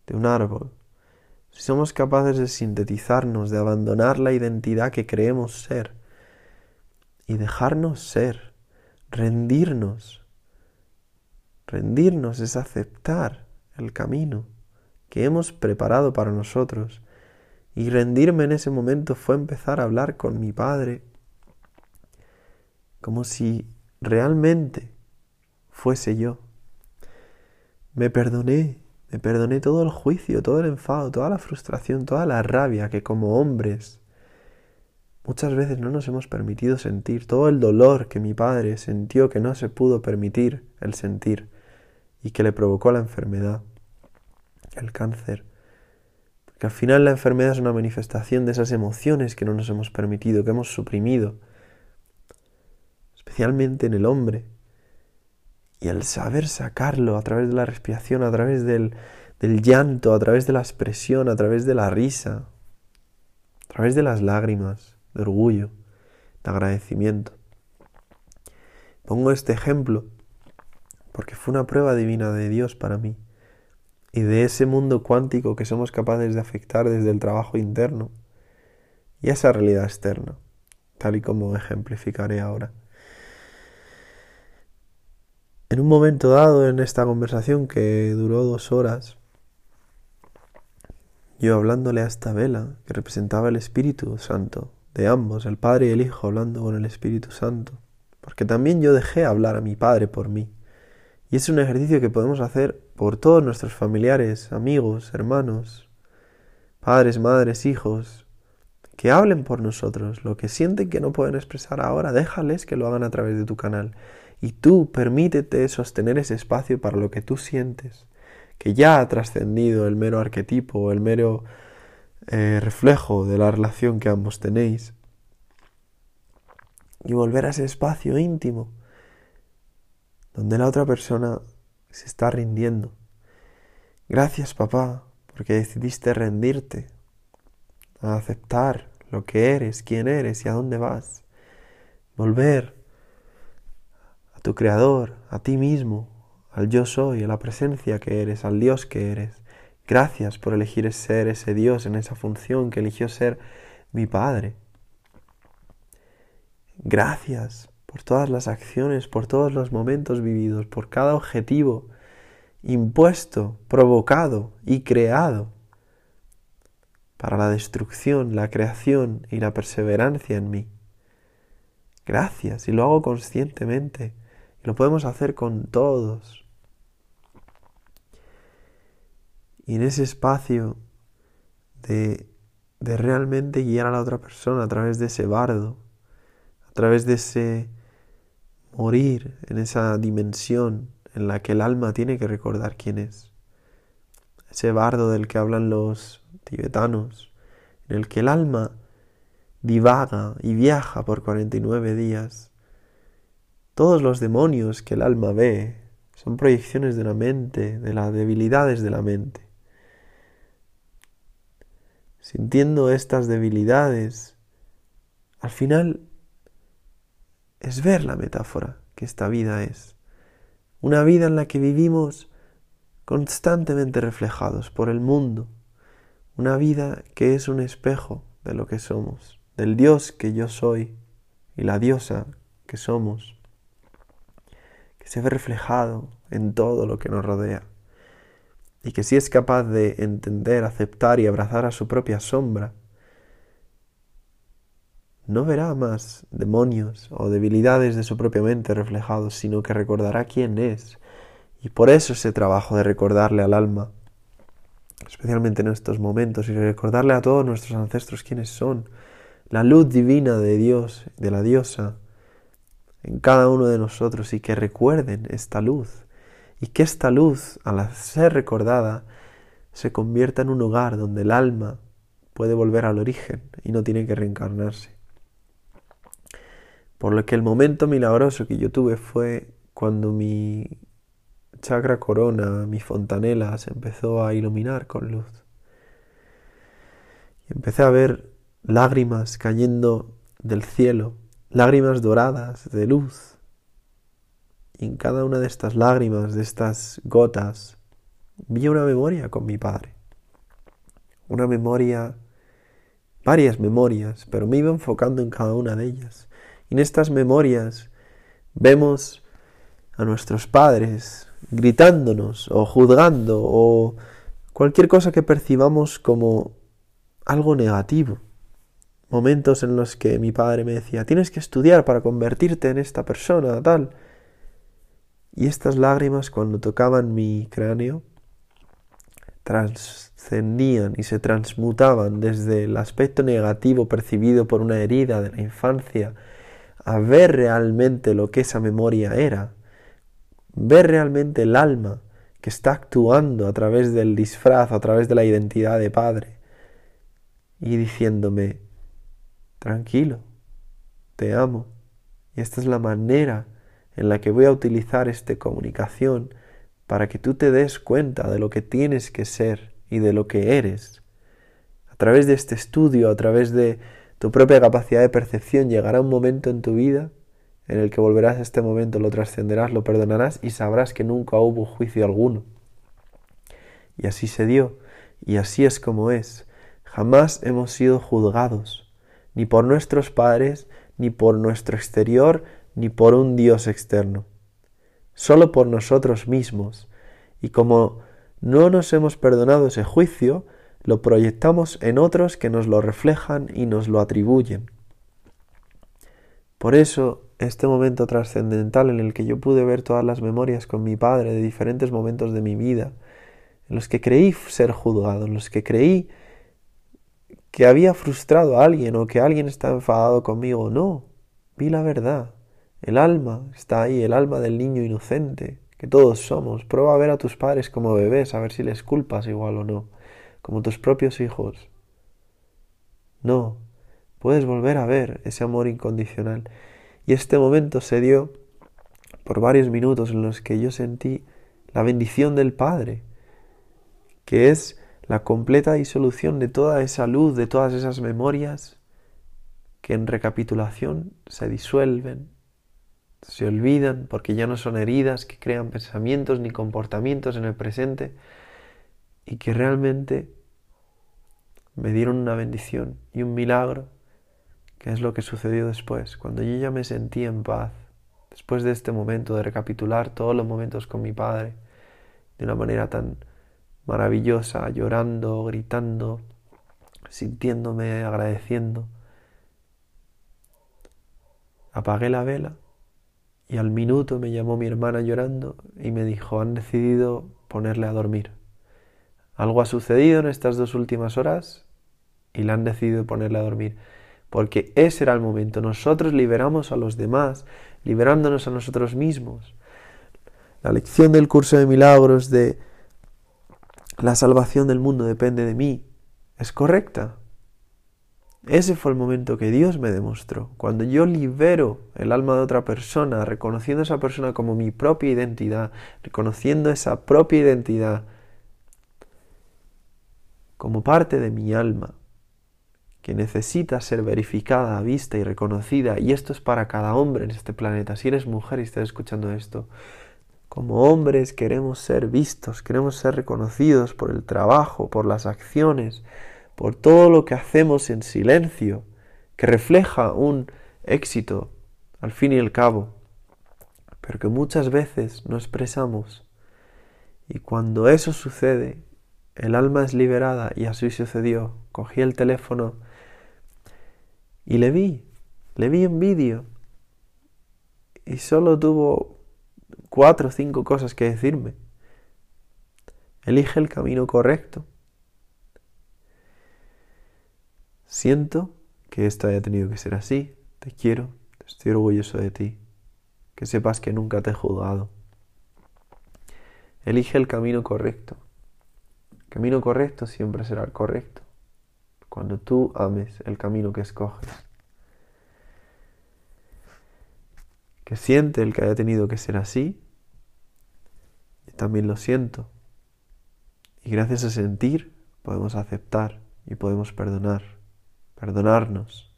de un árbol. Si somos capaces de sintetizarnos, de abandonar la identidad que creemos ser, y dejarnos ser, rendirnos. Rendirnos es aceptar el camino que hemos preparado para nosotros. Y rendirme en ese momento fue empezar a hablar con mi Padre como si realmente fuese yo. Me perdoné, me perdoné todo el juicio, todo el enfado, toda la frustración, toda la rabia que como hombres Muchas veces no nos hemos permitido sentir todo el dolor que mi padre sintió que no se pudo permitir el sentir y que le provocó la enfermedad, el cáncer. Que al final la enfermedad es una manifestación de esas emociones que no nos hemos permitido, que hemos suprimido, especialmente en el hombre. Y el saber sacarlo a través de la respiración, a través del, del llanto, a través de la expresión, a través de la risa, a través de las lágrimas, de orgullo, de agradecimiento. Pongo este ejemplo porque fue una prueba divina de Dios para mí y de ese mundo cuántico que somos capaces de afectar desde el trabajo interno y esa realidad externa, tal y como ejemplificaré ahora. En un momento dado en esta conversación que duró dos horas, yo hablándole a esta vela que representaba el Espíritu Santo de ambos, el Padre y el Hijo hablando con el Espíritu Santo, porque también yo dejé hablar a mi Padre por mí. Y es un ejercicio que podemos hacer por todos nuestros familiares, amigos, hermanos, padres, madres, hijos, que hablen por nosotros lo que sienten que no pueden expresar ahora, déjales que lo hagan a través de tu canal. Y tú permítete sostener ese espacio para lo que tú sientes, que ya ha trascendido el mero arquetipo el mero eh, reflejo de la relación que ambos tenéis. Y volver a ese espacio íntimo donde la otra persona se está rindiendo. Gracias papá, porque decidiste rendirte, a aceptar lo que eres, quién eres y a dónde vas. Volver tu creador, a ti mismo, al yo soy, a la presencia que eres, al Dios que eres. Gracias por elegir ser ese Dios en esa función que eligió ser mi Padre. Gracias por todas las acciones, por todos los momentos vividos, por cada objetivo impuesto, provocado y creado para la destrucción, la creación y la perseverancia en mí. Gracias, y lo hago conscientemente, y lo podemos hacer con todos. Y en ese espacio de, de realmente guiar a la otra persona a través de ese bardo, a través de ese morir en esa dimensión en la que el alma tiene que recordar quién es. Ese bardo del que hablan los tibetanos, en el que el alma divaga y viaja por 49 días. Todos los demonios que el alma ve son proyecciones de la mente, de las debilidades de la mente sintiendo estas debilidades, al final es ver la metáfora que esta vida es. Una vida en la que vivimos constantemente reflejados por el mundo. Una vida que es un espejo de lo que somos, del Dios que yo soy y la diosa que somos, se ve reflejado en todo lo que nos rodea y que si es capaz de entender, aceptar y abrazar a su propia sombra, no verá más demonios o debilidades de su propia mente reflejados, sino que recordará quién es. Y por eso ese trabajo de recordarle al alma, especialmente en estos momentos, y recordarle a todos nuestros ancestros quiénes son, la luz divina de Dios, de la diosa, en cada uno de nosotros, y que recuerden esta luz y que esta luz, al ser recordada, se convierta en un hogar donde el alma puede volver al origen y no tiene que reencarnarse. Por lo que el momento milagroso que yo tuve fue cuando mi chakra corona, mi fontanela, se empezó a iluminar con luz. Y empecé a ver lágrimas cayendo del cielo, lágrimas doradas de luz, y en cada una de estas lágrimas, de estas gotas, vi una memoria con mi padre. Una memoria, varias memorias, pero me iba enfocando en cada una de ellas. Y en estas memorias vemos a nuestros padres gritándonos o juzgando o cualquier cosa que percibamos como algo negativo. Momentos en los que mi padre me decía, tienes que estudiar para convertirte en esta persona, tal. Y estas lágrimas cuando tocaban mi cráneo trascendían y se transmutaban desde el aspecto negativo percibido por una herida de la infancia a ver realmente lo que esa memoria era, ver realmente el alma que está actuando a través del disfraz, a través de la identidad de padre, y diciéndome, tranquilo, te amo. Y esta es la manera en la que voy a utilizar esta comunicación para que tú te des cuenta de lo que tienes que ser y de lo que eres. A través de este estudio, a través de tu propia capacidad de percepción, llegará un momento en tu vida en el que volverás a este momento, lo trascenderás, lo perdonarás y sabrás que nunca hubo juicio alguno. Y así se dio, y así es como es. Jamás hemos sido juzgados, ni por nuestros padres, ni por nuestro exterior, ni por un Dios externo. Solo por nosotros mismos. Y como no nos hemos perdonado ese juicio, lo proyectamos en otros que nos lo reflejan y nos lo atribuyen. Por eso, este momento trascendental en el que yo pude ver todas las memorias con mi padre de diferentes momentos de mi vida, en los que creí ser juzgado, en los que creí que había frustrado a alguien o que alguien estaba enfadado conmigo. No, vi la verdad. El alma está ahí, el alma del niño inocente, que todos somos. Prueba a ver a tus padres como bebés, a ver si les culpas igual o no, como tus propios hijos. No, puedes volver a ver ese amor incondicional. Y este momento se dio por varios minutos en los que yo sentí la bendición del Padre, que es la completa disolución de toda esa luz, de todas esas memorias que en recapitulación se disuelven, se olvidan porque ya no son heridas que crean pensamientos ni comportamientos en el presente y que realmente me dieron una bendición y un milagro, que es lo que sucedió después, cuando yo ya me sentí en paz, después de este momento de recapitular todos los momentos con mi padre, de una manera tan maravillosa, llorando, gritando, sintiéndome, agradeciendo. Apagué la vela y al minuto me llamó mi hermana llorando y me dijo, han decidido ponerle a dormir. Algo ha sucedido en estas dos últimas horas y la han decidido ponerle a dormir. Porque ese era el momento. Nosotros liberamos a los demás, liberándonos a nosotros mismos. La lección del curso de milagros de la salvación del mundo depende de mí, es correcta. Ese fue el momento que Dios me demostró. Cuando yo libero el alma de otra persona, reconociendo a esa persona como mi propia identidad, reconociendo esa propia identidad como parte de mi alma, que necesita ser verificada, vista y reconocida, y esto es para cada hombre en este planeta. Si eres mujer y estás escuchando esto, como hombres queremos ser vistos, queremos ser reconocidos por el trabajo, por las acciones, por todo lo que hacemos en silencio, que refleja un éxito al fin y al cabo, pero que muchas veces no expresamos. Y cuando eso sucede, el alma es liberada y así sucedió. Cogí el teléfono y le vi, le vi en vídeo y solo tuvo cuatro o cinco cosas que decirme. Elige el camino correcto. Siento que esto haya tenido que ser así. Te quiero, estoy orgulloso de ti. Que sepas que nunca te he juzgado. Elige el camino correcto. El camino correcto siempre será el correcto. Cuando tú ames el camino que escoges. Que siente el que haya tenido que ser así, y también lo siento. Y gracias a sentir podemos aceptar y podemos perdonar, perdonarnos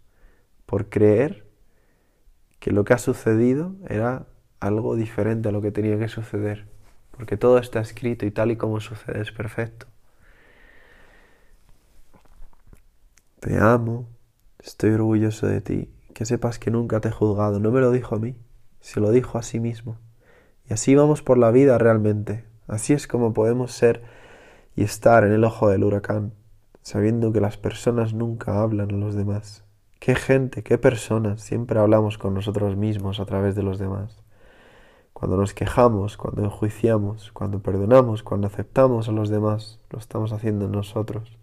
por creer que lo que ha sucedido era algo diferente a lo que tenía que suceder, porque todo está escrito y tal y como sucede es perfecto. Te amo, estoy orgulloso de ti, que sepas que nunca te he juzgado, no me lo dijo a mí, se lo dijo a sí mismo. Y así vamos por la vida realmente. Así es como podemos ser y estar en el ojo del huracán, sabiendo que las personas nunca hablan a los demás. Qué gente, qué personas, siempre hablamos con nosotros mismos a través de los demás. Cuando nos quejamos, cuando enjuiciamos, cuando perdonamos, cuando aceptamos a los demás, lo estamos haciendo nosotros.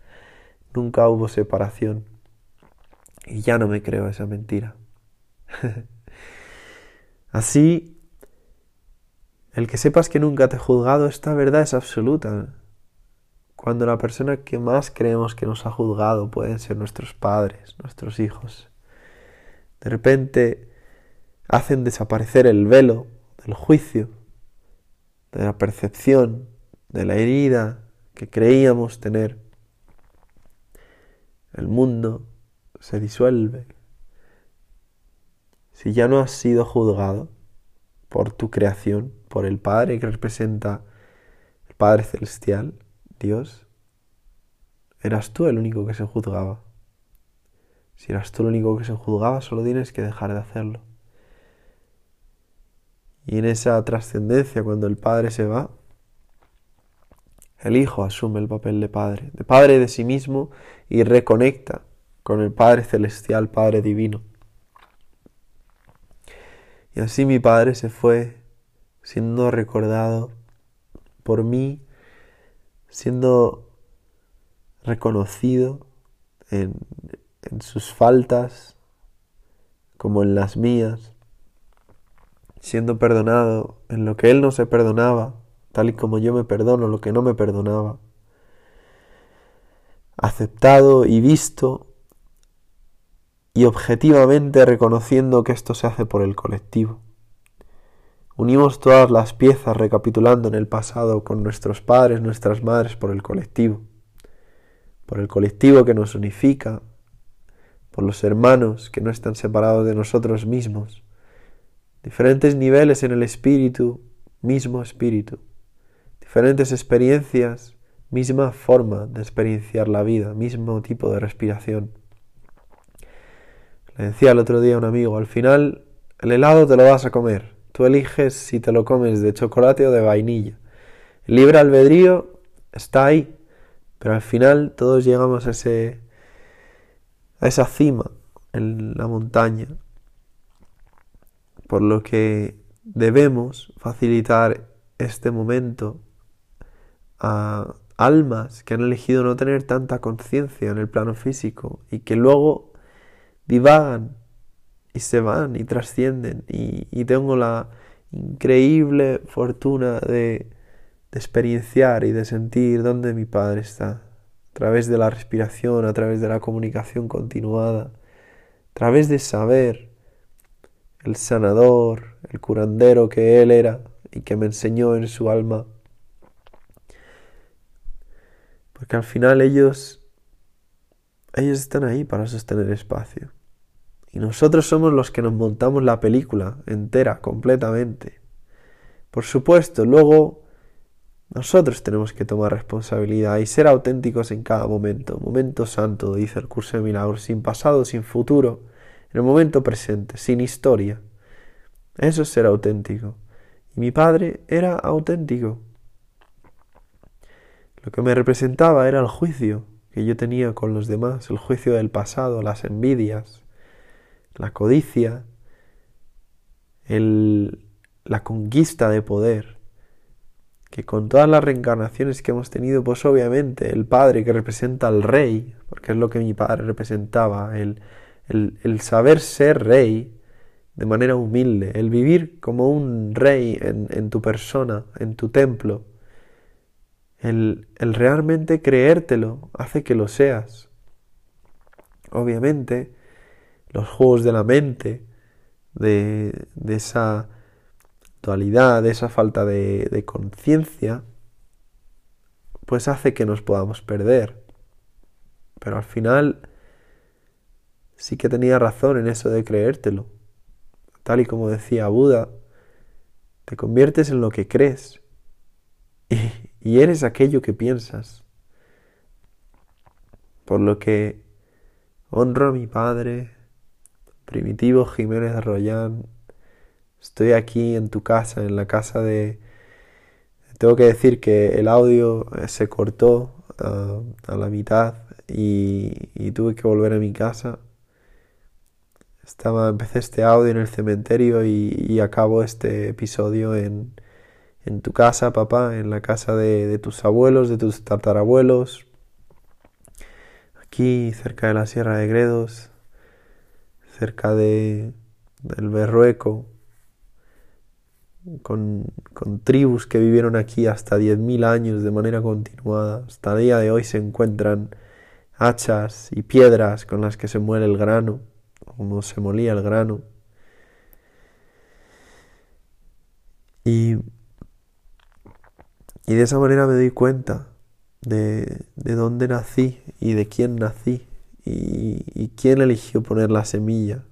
Nunca hubo separación. Y ya no me creo esa mentira. Así, el que sepas que nunca te he juzgado, esta verdad es absoluta. cuando la persona que más creemos que nos ha juzgado pueden ser nuestros padres, nuestros hijos. De repente hacen desaparecer el velo del juicio, de la percepción, de la herida que creíamos tener. El mundo se disuelve. Si ya no has sido juzgado por tu creación, por el Padre que representa el Padre Celestial, Dios, eras tú el único que se juzgaba. Si eras tú el único que se juzgaba, solo tienes que dejar de hacerlo. Y en esa trascendencia, cuando el Padre se va, el Hijo asume el papel de Padre, de Padre de sí mismo y reconecta con el Padre Celestial, Padre Divino. Y así mi Padre se fue siendo recordado por mí, siendo reconocido en, en sus faltas como en las mías, siendo perdonado en lo que Él no se perdonaba, tal y como yo me perdono lo que no me perdonaba, aceptado y visto y objetivamente reconociendo que esto se hace por el colectivo. Unimos todas las piezas recapitulando en el pasado con nuestros padres, nuestras madres por el colectivo, por el colectivo que nos unifica, por los hermanos que no están separados de nosotros mismos, diferentes niveles en el espíritu, mismo espíritu, diferentes experiencias, misma forma de experienciar la vida, mismo tipo de respiración. Le decía el otro día a un amigo, al final el helado te lo vas a comer, tú eliges si te lo comes de chocolate o de vainilla. El libre albedrío está ahí, pero al final todos llegamos a ese a esa cima en la montaña, por lo que debemos facilitar este momento a almas que han elegido no tener tanta conciencia en el plano físico y que luego divagan y se van y trascienden y, tengo la increíble fortuna de, de experienciar y de sentir dónde mi Padre está a través de la respiración, a través de la comunicación continuada, a través de saber el sanador, el curandero que Él era y que me enseñó en su alma. Porque al final ellos, ellos están ahí para sostener espacio. Y nosotros somos los que nos montamos la película entera, completamente. Por supuesto, luego nosotros tenemos que tomar responsabilidad y ser auténticos en cada momento. Momento santo, dice el curso de milagros, sin pasado, sin futuro, en el momento presente, sin historia. Eso es ser auténtico. Y mi padre era auténtico. Lo que me representaba era el juicio que yo tenía con los demás, el juicio del pasado, las envidias, la codicia, el, la conquista de poder que con todas las reencarnaciones que hemos tenido, pues obviamente el padre que representa al rey, porque es lo que mi padre representaba, el, el, saber ser rey de manera humilde, el vivir como un rey en, en tu persona, en tu templo, el, el, realmente creértelo hace que lo seas. Obviamente, los juegos de la mente, de, esa de esa falta de, conciencia, pues hace que nos podamos perder. Pero al final sí que tenía razón en eso de creértelo. Tal y como decía Buda, te conviertes en lo que crees y, y eres aquello que piensas. Por lo que honro a mi padre, Primitivo Jiménez Royán, Estoy aquí en tu casa, en la casa de... Tengo que decir que el audio eh, se cortó ah, a la mitad y, tuve que volver a mi casa. Estaba, empecé este audio en el cementerio y, acabo este episodio en, en, tu casa, papá, en la casa de, de tus abuelos, de tus tatarabuelos, aquí cerca de la Sierra de Gredos, cerca de, del Berrueco con, con tribus que vivieron aquí hasta 10.000 años de manera continuada. Hasta el día de hoy se encuentran hachas y piedras con las que se muere el grano, como se molía el grano. Y, y de esa manera me doy cuenta de, de dónde nací y de quién nací y, quién eligió poner la semilla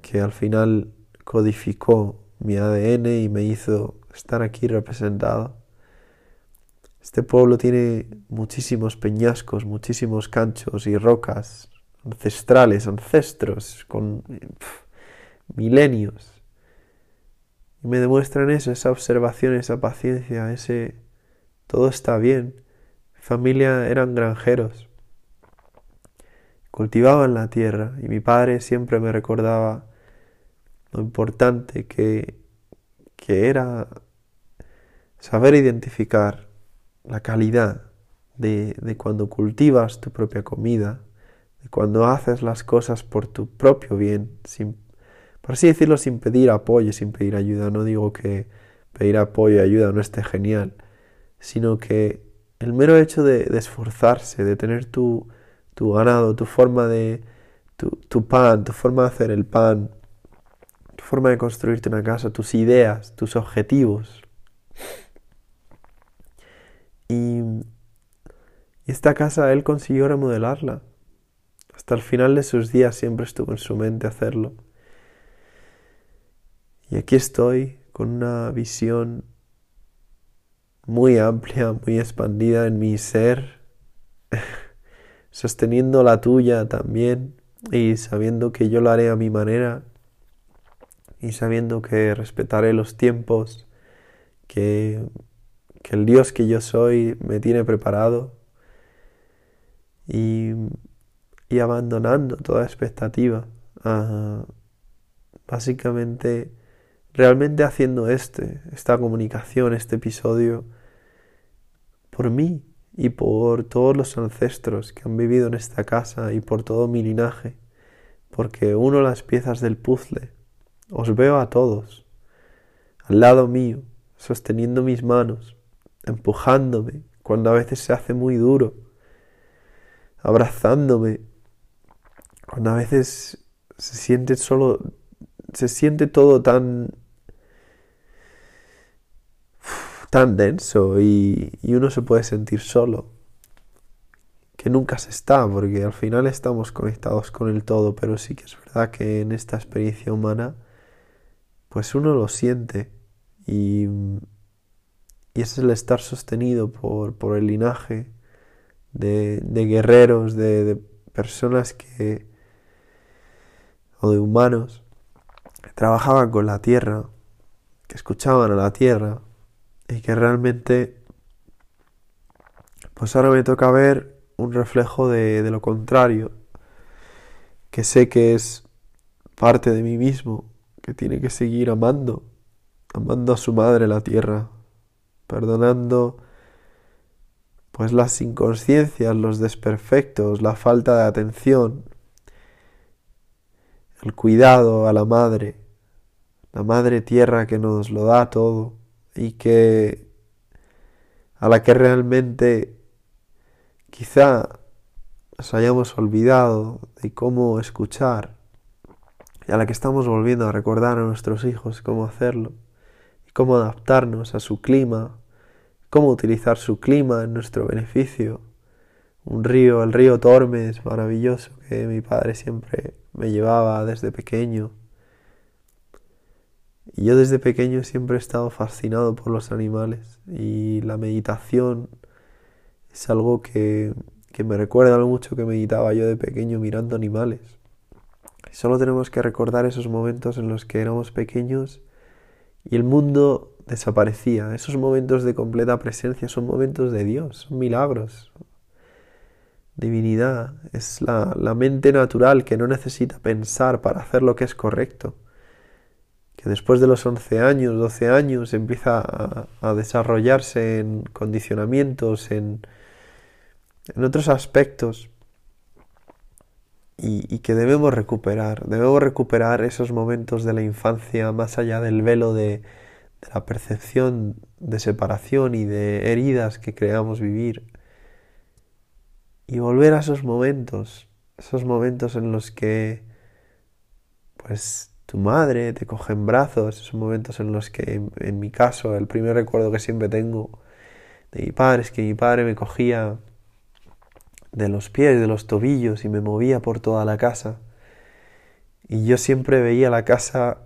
que al final codificó mi ADN y me hizo estar aquí representado. Este pueblo tiene muchísimos peñascos, muchísimos canchos y rocas ancestrales, ancestros, con milenios. Y me demuestran eso, esa observación, esa paciencia, ese todo está bien. Mi familia eran granjeros, cultivaban la tierra y mi padre siempre me recordaba lo importante que, que era saber identificar la calidad de, de, cuando cultivas tu propia comida, de cuando haces las cosas por tu propio bien, sin, por así decirlo, sin pedir apoyo, sin pedir ayuda. No digo que pedir apoyo y ayuda no esté genial, sino que el mero hecho de, de esforzarse, de tener tu, tu, ganado, tu forma de, tu, pan, tu forma de hacer el pan, tu forma de construirte una casa, tus ideas, tus objetivos. Y esta casa él consiguió remodelarla. Hasta el final de sus días siempre estuvo en su mente hacerlo. Y aquí estoy con una visión muy amplia, muy expandida en mi ser, sosteniendo la tuya también y sabiendo que yo lo haré a mi manera y sabiendo que respetaré los tiempos, que, que el Dios que yo soy me tiene preparado y, y abandonando toda expectativa, uh, básicamente realmente haciendo este, esta comunicación, este episodio, por mí y por todos los ancestros que han vivido en esta casa y por todo mi linaje, porque uno las piezas del puzzle, os veo a todos, al lado mío, sosteniendo mis manos, empujándome cuando a veces se hace muy duro, abrazándome cuando a veces se siente solo, se siente todo tan tan denso y, uno se puede sentir solo, que nunca se está, porque al final estamos conectados con el todo, pero sí que es verdad que en esta experiencia humana, pues uno lo siente y, es el estar sostenido por, el linaje de, guerreros, de personas que, o de humanos, que trabajaban con la tierra, que escuchaban a la tierra, y que realmente pues ahora me toca ver un reflejo de, de, lo contrario que sé que es parte de mí mismo que tiene que seguir amando amando a su madre la tierra perdonando pues las inconsciencias los desperfectos la falta de atención el cuidado a la madre la madre tierra que nos lo da todo y que a la que realmente quizá nos hayamos olvidado de cómo escuchar y a la que estamos volviendo a recordar a nuestros hijos cómo hacerlo y cómo adaptarnos a su clima, cómo utilizar su clima en nuestro beneficio. Un río, el río Tormes, maravilloso, que mi padre siempre me llevaba desde pequeño yo desde pequeño siempre he estado fascinado por los animales y la meditación es algo que, que me recuerda lo mucho que meditaba yo de pequeño mirando animales. Solo tenemos que recordar esos momentos en los que éramos pequeños y el mundo desaparecía. Esos momentos de completa presencia son momentos de Dios, son milagros. Divinidad es la, la mente natural que no necesita pensar para hacer lo que es correcto que después de los 11 años, 12 años, empieza a, desarrollarse en condicionamientos, en, en otros aspectos, y, y, que debemos recuperar. Debemos recuperar esos momentos de la infancia más allá del velo de, de la percepción de separación y de heridas que creamos vivir. Y volver a esos momentos, esos momentos en los que pues tu madre te coge en brazos, esos momentos en los que en, mi caso el primer recuerdo que siempre tengo de mi padre es que mi padre me cogía de los pies, de los tobillos y me movía por toda la casa. Y yo siempre veía la casa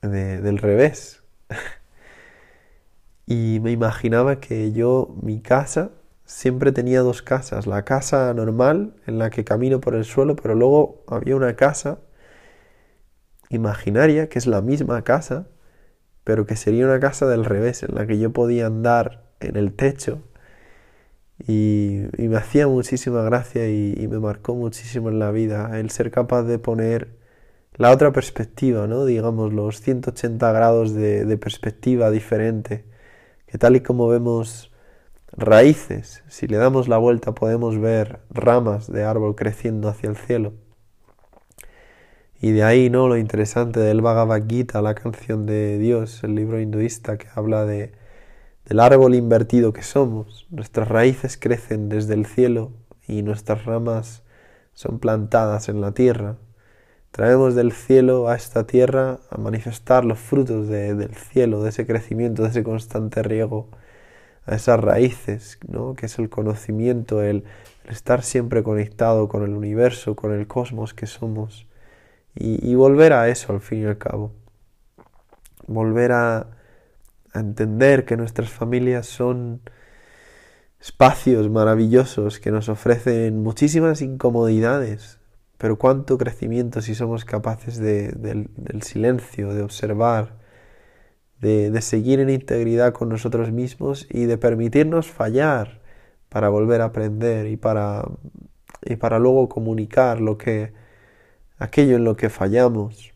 del revés. y me imaginaba que yo, mi casa, siempre tenía dos casas. La casa normal, en la que camino por el suelo, pero luego había una casa imaginaria, que es la misma casa, pero que sería una casa del revés, en la que yo podía andar en el techo. Y, me hacía muchísima gracia y, me marcó muchísimo en la vida el ser capaz de poner la otra perspectiva, ¿no? Digamos, los 180 grados de, de perspectiva diferente, que tal y como vemos raíces, si le damos la vuelta podemos ver ramas de árbol creciendo hacia el cielo. Y de ahí, ¿no? Lo interesante del Bhagavad Gita, la canción de Dios, el libro hinduista que habla de, del árbol invertido que somos. Nuestras raíces crecen desde el cielo y nuestras ramas son plantadas en la tierra. Traemos del cielo a esta tierra a manifestar los frutos del cielo, de ese crecimiento, de ese constante riego, a esas raíces, ¿no? que es el conocimiento, el estar siempre conectado con el universo, con el cosmos que somos y, volver a eso al fin y al cabo. Volver a, entender que nuestras familias son espacios maravillosos que nos ofrecen muchísimas incomodidades, pero cuánto crecimiento si somos capaces del, silencio, de observar, de, de, seguir en integridad con nosotros mismos y de permitirnos fallar para volver a aprender y para, y para luego comunicar lo que, aquello en lo que fallamos,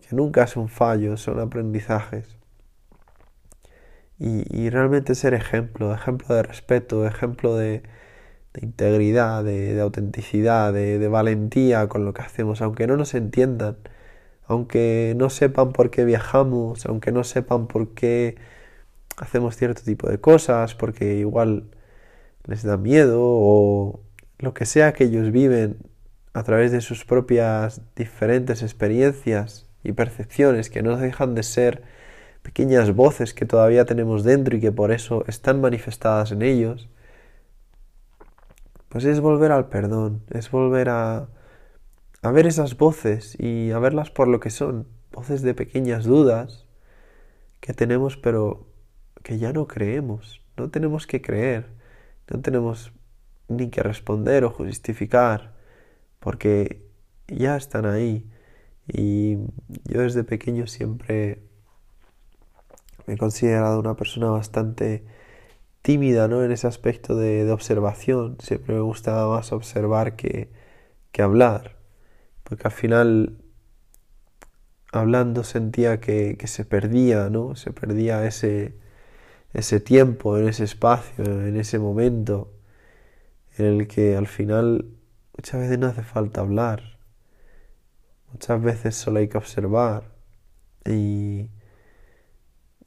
que nunca es un fallo, son aprendizajes. Y, realmente ser ejemplo, ejemplo de respeto, ejemplo de, integridad, de, autenticidad, de, valentía con lo que hacemos, aunque no nos entiendan, aunque no sepan por qué viajamos, aunque no sepan por qué hacemos cierto tipo de cosas, porque igual les da miedo o lo que sea que ellos viven, a través de sus propias diferentes experiencias y percepciones que no dejan de ser pequeñas voces que todavía tenemos dentro y que por eso están manifestadas en ellos, pues es volver al perdón, es volver a, a ver esas voces y a verlas por lo que son, voces de pequeñas dudas que tenemos pero que ya no creemos, no tenemos que creer, no tenemos ni que responder o justificar, porque ya están ahí. Y yo desde pequeño siempre me he considerado una persona bastante tímida ¿no? en ese aspecto de, observación. Siempre me gustaba más observar que, que hablar, porque al final hablando sentía que, que, se perdía, ¿no? Se perdía ese, ese tiempo, en ese espacio, en ese momento en el que al final Muchas veces no hace falta hablar. Muchas veces solo hay que observar. Y,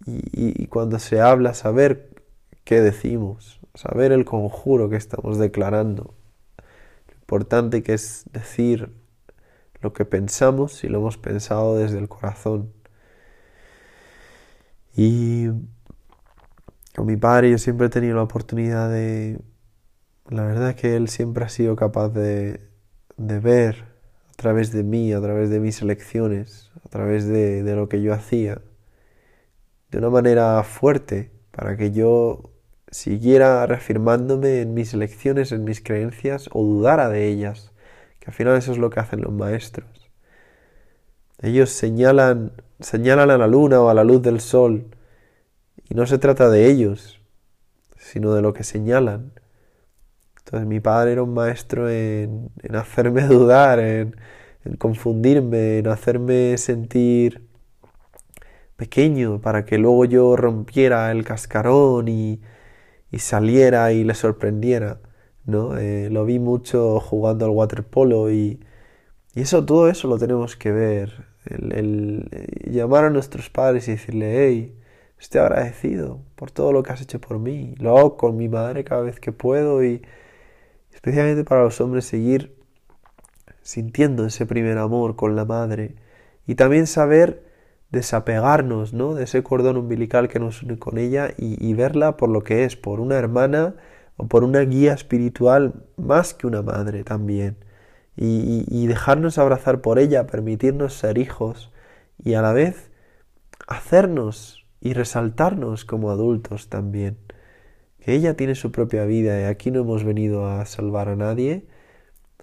y, cuando se habla, saber qué decimos, saber el conjuro que estamos declarando. Lo importante que es decir lo que pensamos si lo hemos pensado desde el corazón. Y con mi padre yo siempre he tenido la oportunidad de la verdad es que Él siempre ha sido capaz de, ver a través de mí, a través de mis elecciones, a través de, lo que yo hacía, de una manera fuerte, para que yo siguiera reafirmándome en mis elecciones, en mis creencias, o dudara de ellas, que al final eso es lo que hacen los maestros. Ellos señalan, señalan a la luna o a la luz del sol, y no se trata de ellos, sino de lo que señalan. Entonces mi padre era un maestro en, hacerme dudar, en, confundirme, en hacerme sentir pequeño para que luego yo rompiera el cascarón y, saliera y le sorprendiera. ¿no? Eh, lo vi mucho jugando al waterpolo y, y eso, todo eso lo tenemos que ver el, llamar a nuestros padres y decirle, hey, estoy agradecido por todo lo que has hecho por mí. Lo hago con mi madre cada vez que puedo y especialmente para los hombres seguir sintiendo ese primer amor con la madre y también saber desapegarnos ¿no? de ese cordón umbilical que nos une con ella y, verla por lo que es, por una hermana o por una guía espiritual más que una madre también. y dejarnos abrazar por ella, permitirnos ser hijos y a la vez hacernos y resaltarnos como adultos también. Que ella tiene su propia vida y aquí no hemos venido a salvar a nadie,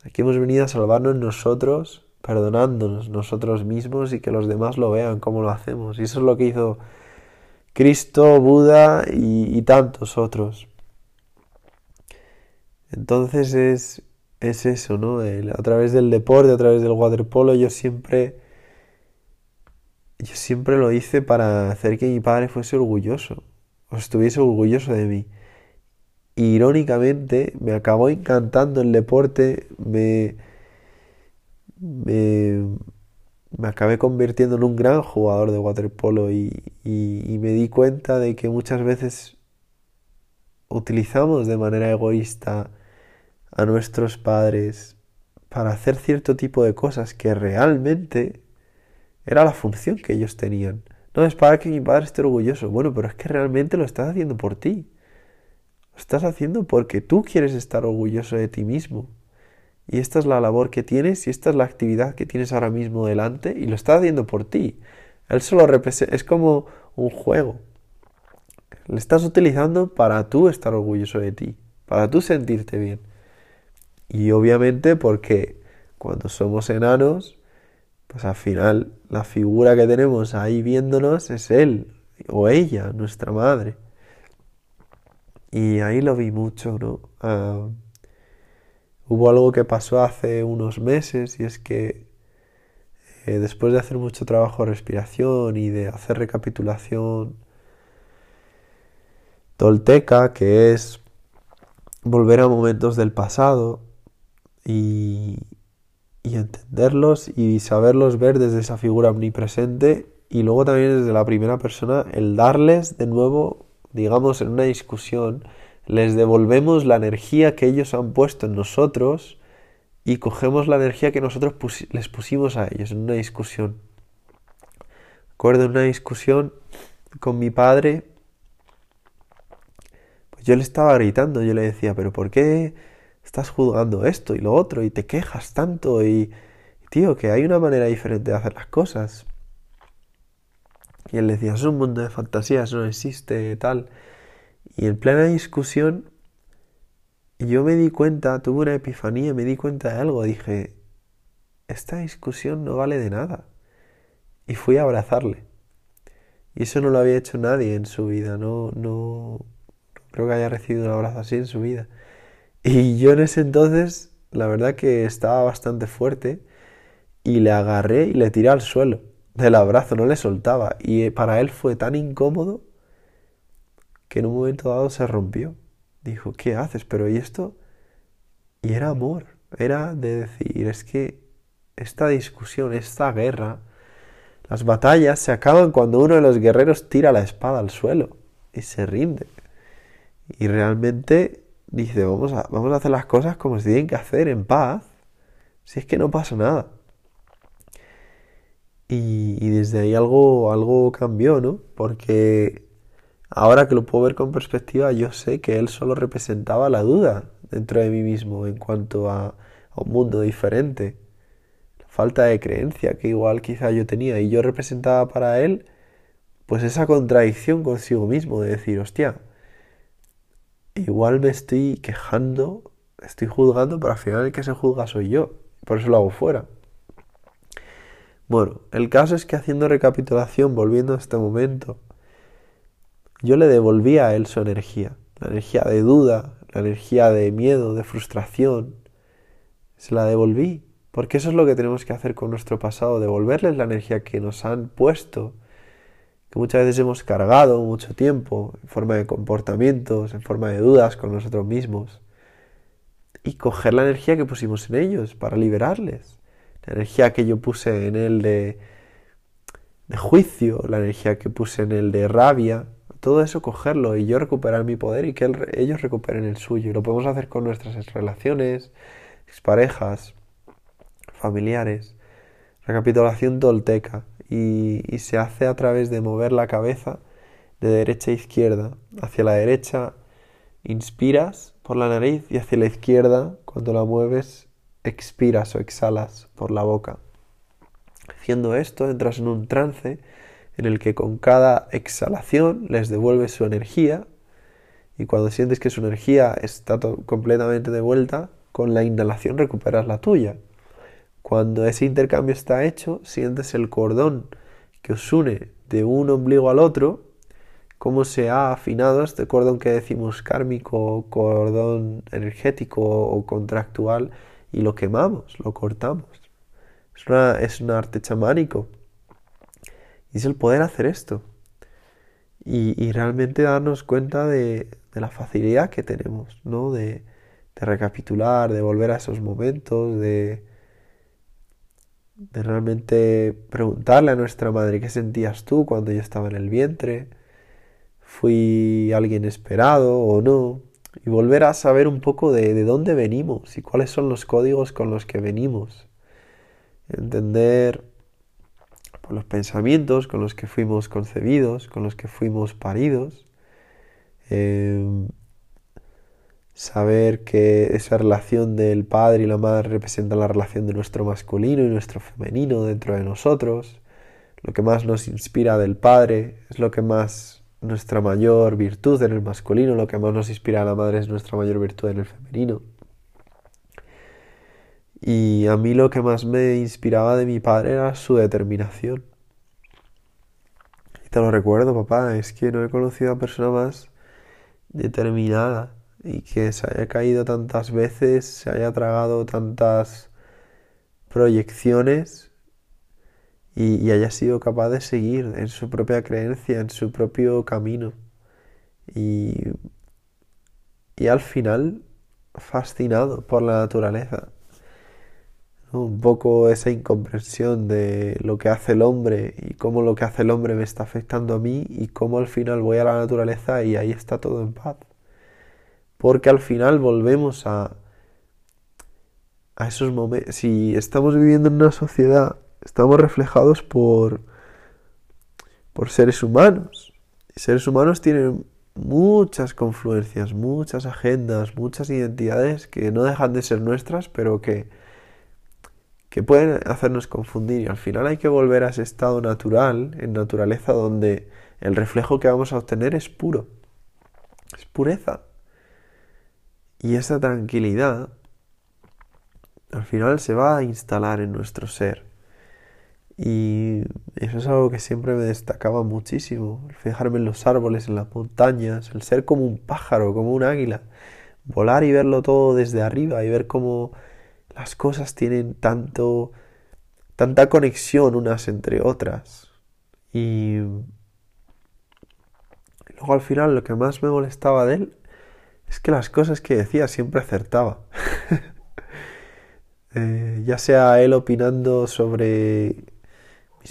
aquí hemos venido a salvarnos nosotros perdonándonos nosotros mismos y que los demás lo vean como lo hacemos. Y eso es lo que hizo Cristo, Buda y, tantos otros. Entonces es, es eso, ¿no? a través del deporte, a través del waterpolo, yo siempre, yo siempre lo hice para hacer que mi padre fuese orgulloso, o estuviese orgulloso de mí. Irónicamente, me acabó encantando el deporte, me, me, acabé convirtiendo en un gran jugador de waterpolo y, y, me di cuenta de que muchas veces utilizamos de manera egoísta a nuestros padres para hacer cierto tipo de cosas que realmente era la función que ellos tenían. No es para que mi padre esté orgulloso. Bueno, pero es que realmente lo estás haciendo por ti. Lo estás haciendo porque tú quieres estar orgulloso de ti mismo. Y esta es la labor que tienes y esta es la actividad que tienes ahora mismo delante y lo está haciendo por ti. Él solo representa, es como un juego. Le estás utilizando para tú estar orgulloso de ti, para tú sentirte bien. Y obviamente porque cuando somos enanos, pues al final la figura que tenemos ahí viéndonos es él o ella, nuestra madre. Y ahí lo vi mucho, ¿no? Ah, Hubo algo que pasó hace unos meses y es que eh, después de hacer mucho trabajo de respiración y de hacer recapitulación tolteca, que es volver a momentos del pasado y, y entenderlos y saberlos ver desde esa figura omnipresente y luego también desde la primera persona el darles de nuevo, digamos, en una discusión, les devolvemos la energía que ellos han puesto en nosotros y cogemos la energía que nosotros les pusimos a ellos en una discusión. Recuerdo una discusión con mi padre, pues yo le estaba gritando, yo le decía, pero ¿por qué estás juzgando esto y lo otro y te quejas tanto y, tío, que hay una manera diferente de hacer las cosas? Y él decía, es un mundo de fantasías, no existe tal. Y en plena discusión, yo me di cuenta, tuve una epifanía, me di cuenta de algo. Dije, esta discusión no vale de nada. Y fui a abrazarle. Y eso no lo había hecho nadie en su vida. No, no, creo que haya recibido un abrazo así en su vida. Y yo en ese entonces, la verdad que estaba bastante fuerte. Y le agarré y le tiré al suelo del abrazo, no le soltaba. Y para él fue tan incómodo que en un momento dado se rompió. Dijo, ¿qué haces? Pero ¿y esto? Y era amor, era de decir, es que esta discusión, esta guerra, las batallas se acaban cuando uno de los guerreros tira la espada al suelo y se rinde. Y realmente dice, vamos a, vamos a hacer las cosas como se tienen que hacer, en paz, si es que no pasa nada. Y, y desde ahí algo, algo cambió, ¿no? Porque Ahora que lo puedo ver con perspectiva, yo sé que él solo representaba la duda dentro de mí mismo en cuanto a, un mundo diferente. La falta de creencia que igual quizá yo tenía y yo representaba para él pues esa contradicción consigo mismo de decir, hostia, igual me estoy quejando, estoy juzgando, pero al final el que se juzga soy yo. Por eso lo hago fuera. Bueno, el caso es que haciendo recapitulación, volviendo a este momento, yo le devolvía a él su energía, la energía de duda, la energía de miedo, de frustración. Se la devolví, porque eso es lo que tenemos que hacer con nuestro pasado, devolverles la energía que nos han puesto, que muchas veces hemos cargado mucho tiempo, en forma de comportamientos, en forma de dudas con nosotros mismos, y coger la energía que pusimos en ellos para liberarles. La energía que yo puse en él de de juicio, la energía que puse en el de rabia, todo eso cogerlo y yo recuperar mi poder y que ellos recuperen el suyo. Y lo podemos hacer con nuestras relaciones, parejas, familiares. Recapitulación tolteca y, y se hace a través de mover la cabeza de derecha a izquierda. Hacia la derecha inspiras por la nariz y hacia la izquierda, cuando la mueves, expiras o exhalas por la boca. Haciendo esto, entras en un trance en el que con cada exhalación les devuelves su energía y cuando sientes que su energía está completamente de vuelta, con la inhalación recuperas la tuya. Cuando ese intercambio está hecho, sientes el cordón que os une de un ombligo al otro, cómo se ha afinado este cordón que decimos kármico, cordón energético o contractual, y lo quemamos, lo cortamos. Es, es un arte chamánico y es el poder hacer esto. Y, realmente darnos cuenta de, la facilidad que tenemos, ¿no? De, de, recapitular, de volver a esos momentos, de, de realmente preguntarle a nuestra madre qué sentías tú cuando yo estaba en el vientre, fui alguien esperado o no, y volver a saber un poco de, de dónde venimos y cuáles son los códigos con los que venimos. Entender los pensamientos con los que fuimos concebidos, con los que fuimos paridos. Em, saber que esa relación del padre y la madre representa la relación de nuestro masculino y nuestro femenino dentro de nosotros. Lo que más nos inspira del padre es lo que más nuestra mayor virtud en el masculino, lo que más nos inspira a la madre es nuestra mayor virtud en el femenino. Y a mí lo que más me inspiraba de mi padre era su determinación. Y te lo recuerdo, papá, es que no he conocido a persona más determinada y que se haya caído tantas veces, se haya tragado tantas proyecciones y, haya sido capaz de seguir en su propia creencia, en su propio camino. Y, y al final fascinado por la naturaleza un poco esa incomprensión de lo que hace el hombre y cómo lo que hace el hombre me está afectando a mí y cómo al final voy a la naturaleza y ahí está todo en paz. Porque al final volvemos a, a esos momentos. Si estamos viviendo en una sociedad, estamos reflejados por, por seres humanos. Y seres humanos tienen muchas confluencias, muchas agendas, muchas identidades que no dejan de ser nuestras, pero que que pueden hacernos confundir y al final hay que volver a ese estado natural, en naturaleza, donde el reflejo que vamos a obtener es puro, es pureza. Y esa tranquilidad al final se va a instalar en nuestro ser. Y eso es algo que siempre me destacaba muchísimo, el fijarme en los árboles, en las montañas, el ser como un pájaro, como un águila, volar y verlo todo desde arriba y ver cómo las cosas tienen tanto, tanta conexión unas entre otras. Y luego al final lo que más me molestaba de él es que las cosas que decía siempre acertaba. Eh, ya sea él opinando sobre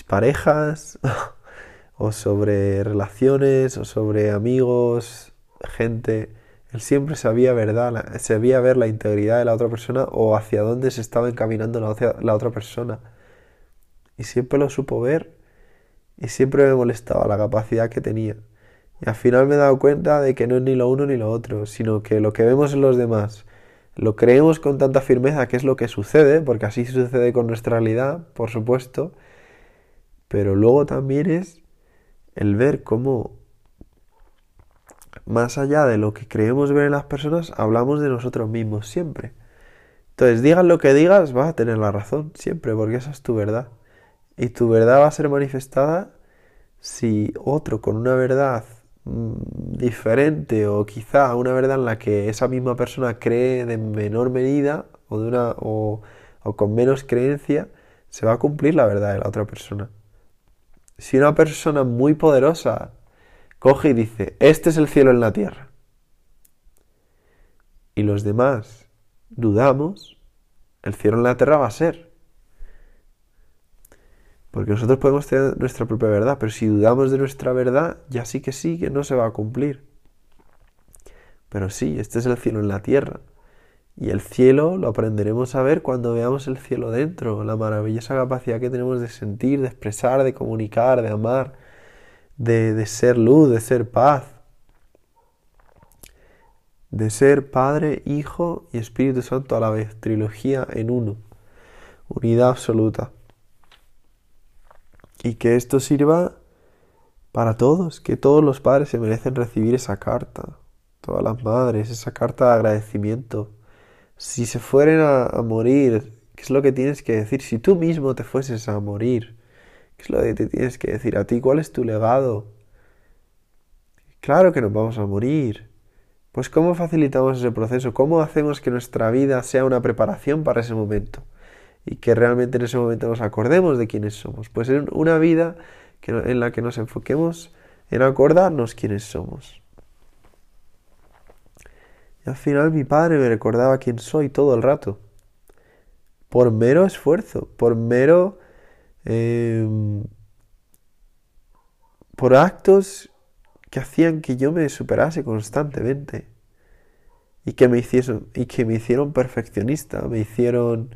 parejas, o sobre relaciones, o sobre amigos, gente él siempre sabía verdad, sabía ver la integridad de la otra persona o hacia dónde se estaba encaminando la, la otra persona. Y siempre lo supo ver y siempre me molestaba la capacidad que tenía. Y al final me he dado cuenta de que no es ni lo uno ni lo otro, sino que lo que vemos en los demás lo creemos con tanta firmeza que es lo que sucede, porque así sucede con nuestra realidad, por supuesto, pero luego también es el ver cómo más allá de lo que creemos ver en las personas, hablamos de nosotros mismos siempre. Entonces, digas lo que digas, vas a tener la razón siempre, porque esa es tu verdad. Y tu verdad va a ser manifestada si otro con una verdad mm, diferente o quizá una verdad en la que esa misma persona cree de menor medida o, o con menos creencia, se va a cumplir la verdad de la otra persona. Si una persona muy poderosa coge y dice, este es el cielo en la tierra. Y los demás dudamos, el cielo en la tierra va a ser. Porque nosotros podemos tener nuestra propia verdad, pero si dudamos de nuestra verdad, ya sí que sí que no se va a cumplir. Pero sí, este es el cielo en la tierra. Y el cielo lo aprenderemos a ver cuando veamos el cielo dentro, la maravillosa capacidad que tenemos de sentir, de expresar, de comunicar, de amar, de, de ser luz, de ser paz, de ser Padre, Hijo y Espíritu Santo a la vez, trilogía en uno, unidad absoluta. Y que esto sirva para todos, que todos los padres se merecen recibir esa carta, todas las madres, esa carta de agradecimiento si se fueren a, morir, ¿qué es lo que tienes que decir? Si tú mismo te fueses a morir, ¿qué es lo que te tienes que decir a ti? ¿Cuál es tu legado? Claro que nos vamos a morir. Pues ¿cómo facilitamos ese proceso? ¿Cómo hacemos que nuestra vida sea una preparación para ese momento? Y que realmente en ese momento nos acordemos de quiénes somos. Pues en una vida en la que nos enfoquemos en acordarnos quiénes somos al final mi padre me recordaba quién soy todo el rato. Por mero esfuerzo, por mero... Em, por actos que hacían que yo me superase constantemente y que me hicieron y que me hicieron perfeccionista, me hicieron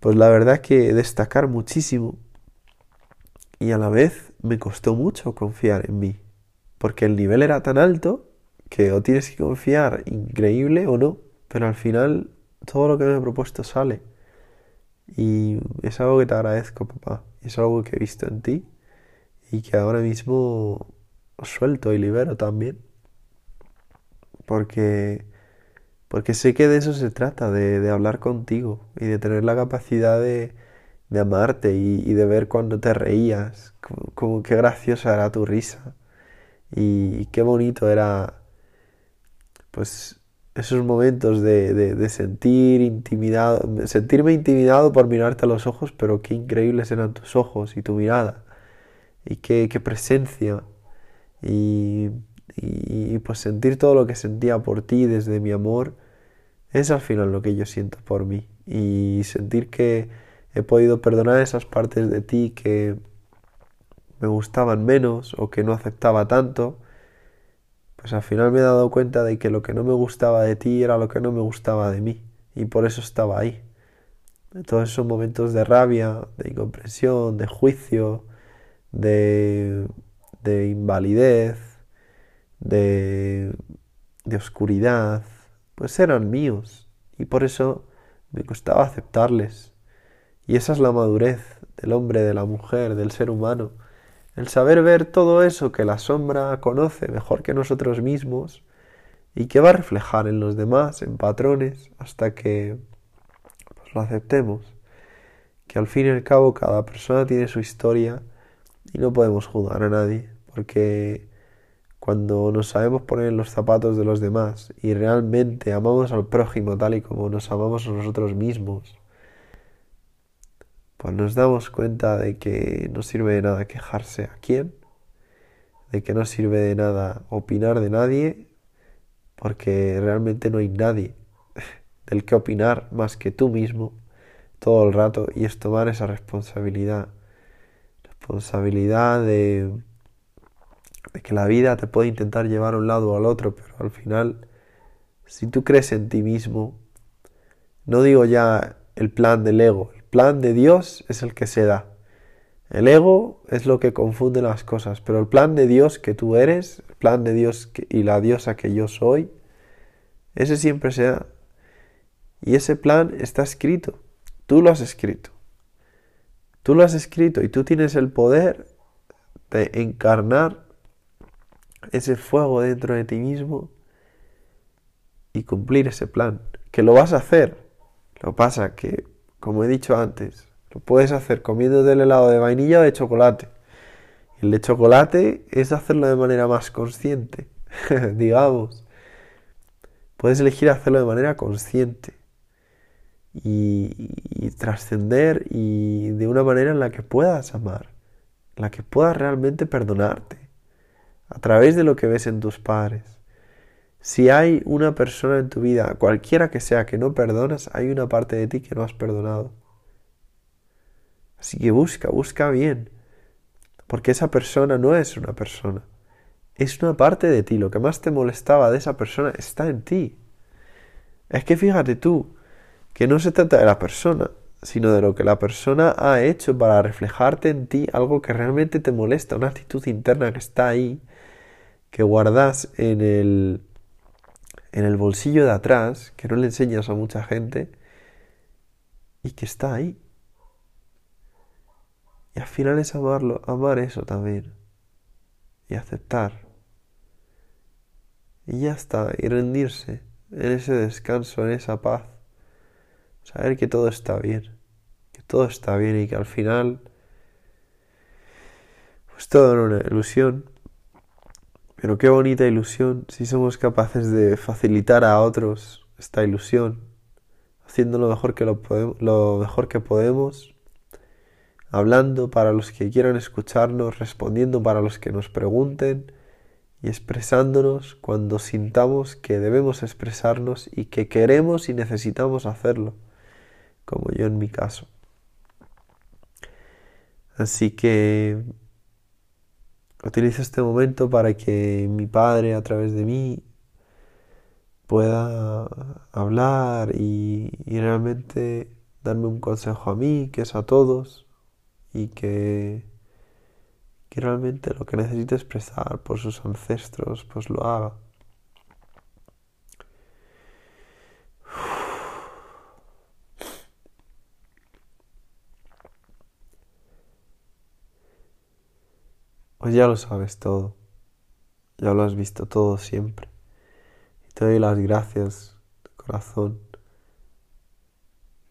pues la verdad que destacar muchísimo y a la vez me costó mucho confiar en mí, porque el nivel era tan alto que o tienes que confiar increíble o no, pero al final todo lo que me he propuesto sale. Y es algo que te agradezco, papá. Es algo que he visto en ti y que ahora mismo suelto y libero también. Porque, porque sé que de eso se trata, de, hablar contigo y de tener la capacidad de, de amarte y, de ver cuando te reías, como, qué graciosa era tu risa y qué bonito era pues esos momentos de, de, sentir intimidado, sentirme intimidado por mirarte a los ojos, pero qué increíbles eran tus ojos y tu mirada, y qué, qué presencia, y, y, pues sentir todo lo que sentía por ti desde mi amor, es al final lo que yo siento por mí, y sentir que he podido perdonar esas partes de ti que me gustaban menos o que no aceptaba tanto, pues al final me he dado cuenta de que lo que no me gustaba de ti era lo que no me gustaba de mí y por eso estaba ahí. todos esos momentos de rabia, de incomprensión, de juicio, de, de invalidez, de, de oscuridad, pues eran míos y por eso me costaba aceptarles. Y esa es la madurez del hombre, de la mujer, del ser humano el saber ver todo eso que la sombra conoce mejor que nosotros mismos y que va a reflejar en los demás, en patrones, hasta que pues, lo aceptemos. Que al fin y al cabo cada persona tiene su historia y no podemos juzgar a nadie, porque cuando nos sabemos poner en los zapatos de los demás y realmente amamos al prójimo tal y como nos amamos a nosotros mismos, pues nos damos cuenta de que no sirve de nada quejarse a quién, de que no sirve de nada opinar de nadie, porque realmente no hay nadie del que opinar más que tú mismo todo el rato y es tomar esa responsabilidad, responsabilidad de, que la vida te puede intentar llevar a un lado o al otro, pero al final, si tú crees en ti mismo, no digo ya el plan del ego, plan de Dios es el que se da. El ego es lo que confunde las cosas, pero el plan de Dios que tú eres, el plan de Dios y la diosa que yo soy, ese siempre se da. Y ese plan está escrito. Tú lo has escrito. Tú lo has escrito y tú tienes el poder de encarnar ese fuego dentro de ti mismo y cumplir ese plan. Que lo vas a hacer. Lo pasa que como he dicho antes, lo puedes hacer comiendo del helado de vainilla o de chocolate. El de chocolate es hacerlo de manera más consciente, digamos. Puedes elegir hacerlo de manera consciente y, y trascender y de una manera en la que puedas amar, en la que puedas realmente perdonarte, a través de lo que ves en tus padres. Si hay una persona en tu vida, cualquiera que sea, que no perdonas, hay una parte de ti que no has perdonado. Así que busca, busca bien. Porque esa persona no es una persona. Es una parte de ti. Lo que más te molestaba de esa persona está en ti. Es que fíjate tú, que no se trata de la persona, sino de lo que la persona ha hecho para reflejarte en ti algo que realmente te molesta, una actitud interna que está ahí, que guardas en el, en el bolsillo de atrás, que no le enseñas a mucha gente, y que está ahí. Y al final es amarlo, amar eso también. Y aceptar. Y ya está, y rendirse en ese descanso, en esa paz. Saber que todo está bien, que todo está bien y que al final, pues todo era una ilusión. Pero qué bonita ilusión si somos capaces de facilitar a otros esta ilusión, haciendo lo mejor que, lo, lo mejor que podemos, hablando para los que quieran escucharnos, respondiendo para los que nos pregunten y expresándonos cuando sintamos que debemos expresarnos y que queremos y necesitamos hacerlo, como yo en mi caso. Así que utilizo este momento para que mi Padre a través de mí pueda hablar y, realmente darme un consejo a mí, que es a todos, y que que realmente lo que necesita expresar por sus ancestros, pues lo haga. Pues ya lo sabes todo, ya lo has visto todo siempre. Y te doy las gracias corazón,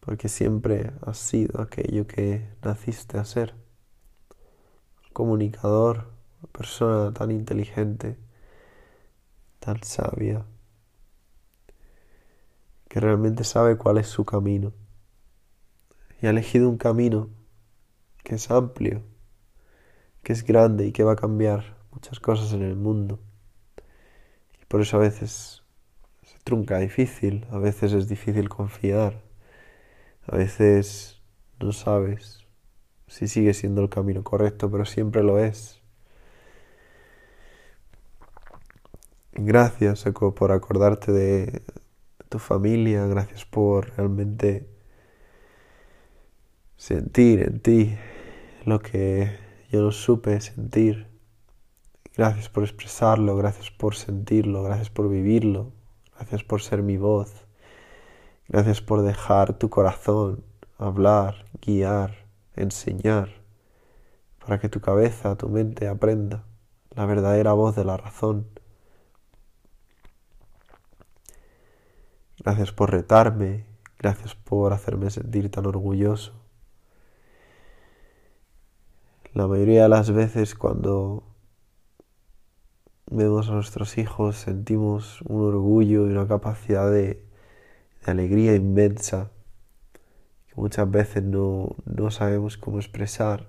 porque siempre has sido aquello que naciste a ser comunicador, una persona tan inteligente, tan sabia, que realmente sabe cuál es su camino. Y ha elegido un camino que es amplio, que es grande y que va a cambiar muchas cosas en el mundo. Y por eso a veces se trunca difícil, a veces es difícil confiar, a veces no sabes si sigue siendo el camino correcto, pero siempre lo es. Gracias, Eco, por acordarte de, tu familia, gracias por realmente sentir en ti lo que yo no supe sentir. Gracias por expresarlo, gracias por sentirlo, gracias por vivirlo, gracias por ser mi voz, gracias por dejar tu corazón hablar, guiar enseñar, para que tu cabeza, tu mente aprenda la verdadera voz de la razón. Gracias por retarme, gracias por hacerme sentir tan orgulloso. La mayoría de las veces cuando vemos a nuestros hijos sentimos un orgullo y una capacidad de, alegría inmensa que muchas veces no, sabemos cómo expresar.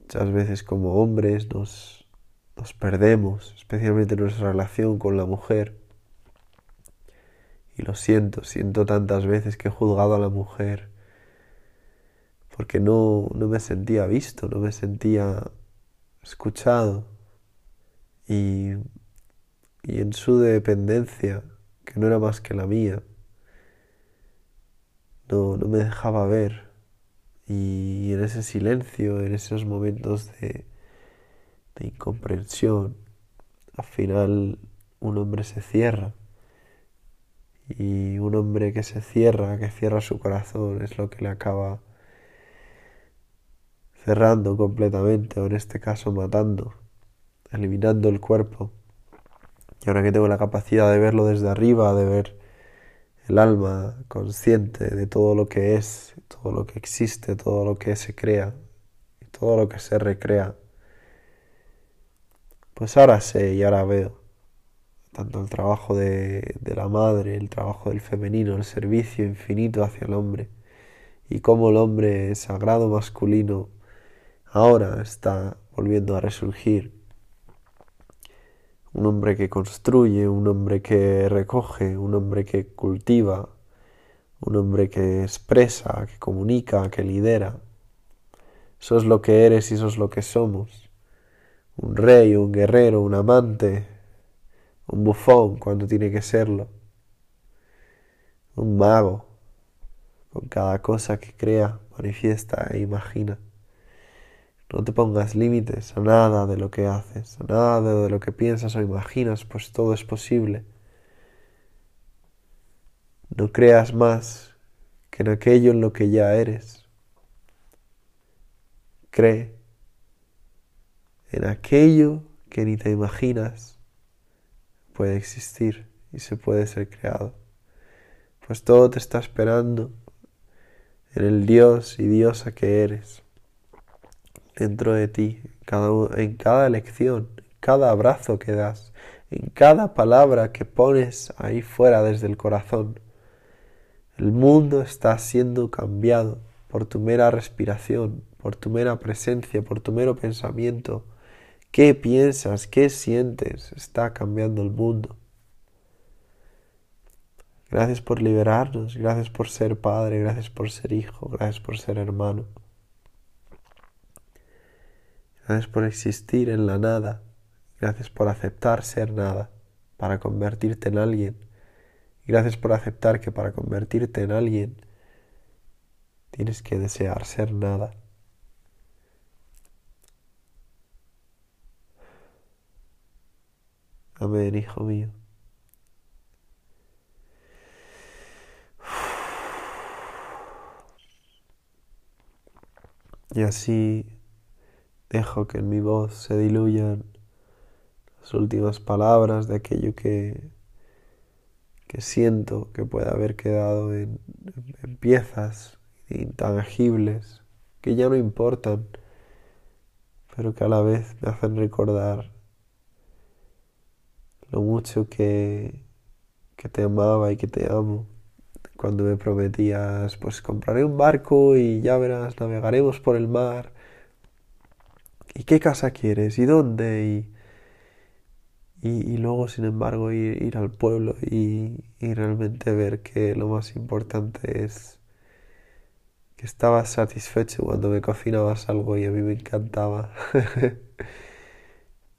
Muchas veces como hombres nos, nos perdemos, especialmente en nuestra relación con la mujer. Y lo siento, siento tantas veces que he juzgado a la mujer porque no, no me sentía visto, no me sentía escuchado. Y, y en su dependencia, que no era más que la mía, no, me dejaba ver. Y en ese silencio, en esos momentos de, de incomprensión, al final un hombre se cierra. Y un hombre que se cierra, que cierra su corazón, es lo que le acaba cerrando completamente, o en este caso matando, eliminando el cuerpo. Y ahora que tengo la capacidad de verlo desde arriba, de ver el alma consciente de todo lo que es, todo lo que existe, todo lo que se crea y todo lo que se recrea. Pues ahora sé y ahora veo tanto el trabajo de, la madre, el trabajo del femenino, el servicio infinito hacia el hombre y cómo el hombre sagrado masculino ahora está volviendo a resurgir un hombre que construye, un hombre que recoge, un hombre que cultiva, un hombre que expresa, que comunica, que lidera. Eso es lo que eres y eso es lo que somos. Un rey, un guerrero, un amante, un bufón cuando tiene que serlo. Un mago, con cada cosa que crea, manifiesta e imagina. No te pongas límites a nada de lo que haces, a nada de lo que piensas o imaginas, pues todo es posible. No creas más que en aquello en lo que ya eres. Cree en aquello que ni te imaginas puede existir y se puede ser creado. Pues todo te está esperando en el Dios y diosa que eres dentro de ti, en cada elección, cada abrazo que das, en cada palabra que pones ahí fuera desde el corazón. El mundo está siendo cambiado por tu mera respiración, por tu mera presencia, por tu mero pensamiento. ¿Qué piensas? ¿Qué sientes? Está cambiando el mundo. Gracias por liberarnos, gracias por ser padre, gracias por ser hijo, gracias por ser hermano. Gracias por existir en la nada. Gracias por aceptar ser nada para convertirte en alguien. Gracias por aceptar que para convertirte en alguien tienes que desear ser nada. Amén, hijo mío. Y así Dejo que en mi voz se diluyan las últimas palabras de aquello que, que siento que puede haber quedado en, piezas intangibles que ya no importan, pero que a la vez me hacen recordar lo mucho que, que te amaba y que te amo. Cuando me prometías, pues compraré un barco y ya verás, navegaremos por el mar ¿y qué casa quieres? ¿Y dónde? Y, y, luego, sin embargo, ir, ir al pueblo y, y, realmente ver que lo más importante es que estabas satisfecho cuando me cocinabas algo y a mí me encantaba.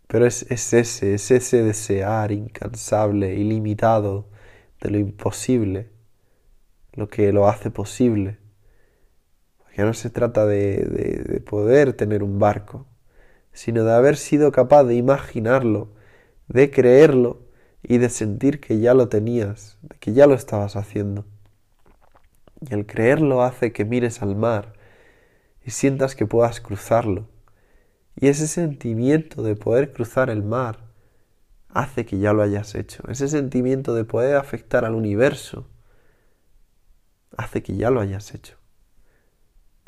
Pero es, es ese, es ese desear incansable, ilimitado de lo imposible, lo que lo hace posible. Porque no se trata de, de, de poder tener un barco, sino de haber sido capaz de imaginarlo, de creerlo y de sentir que ya lo tenías, de que ya lo estabas haciendo. Y el creerlo hace que mires al mar y sientas que puedas cruzarlo. Y ese sentimiento de poder cruzar el mar hace que ya lo hayas hecho. Ese sentimiento de poder afectar al universo hace que ya lo hayas hecho.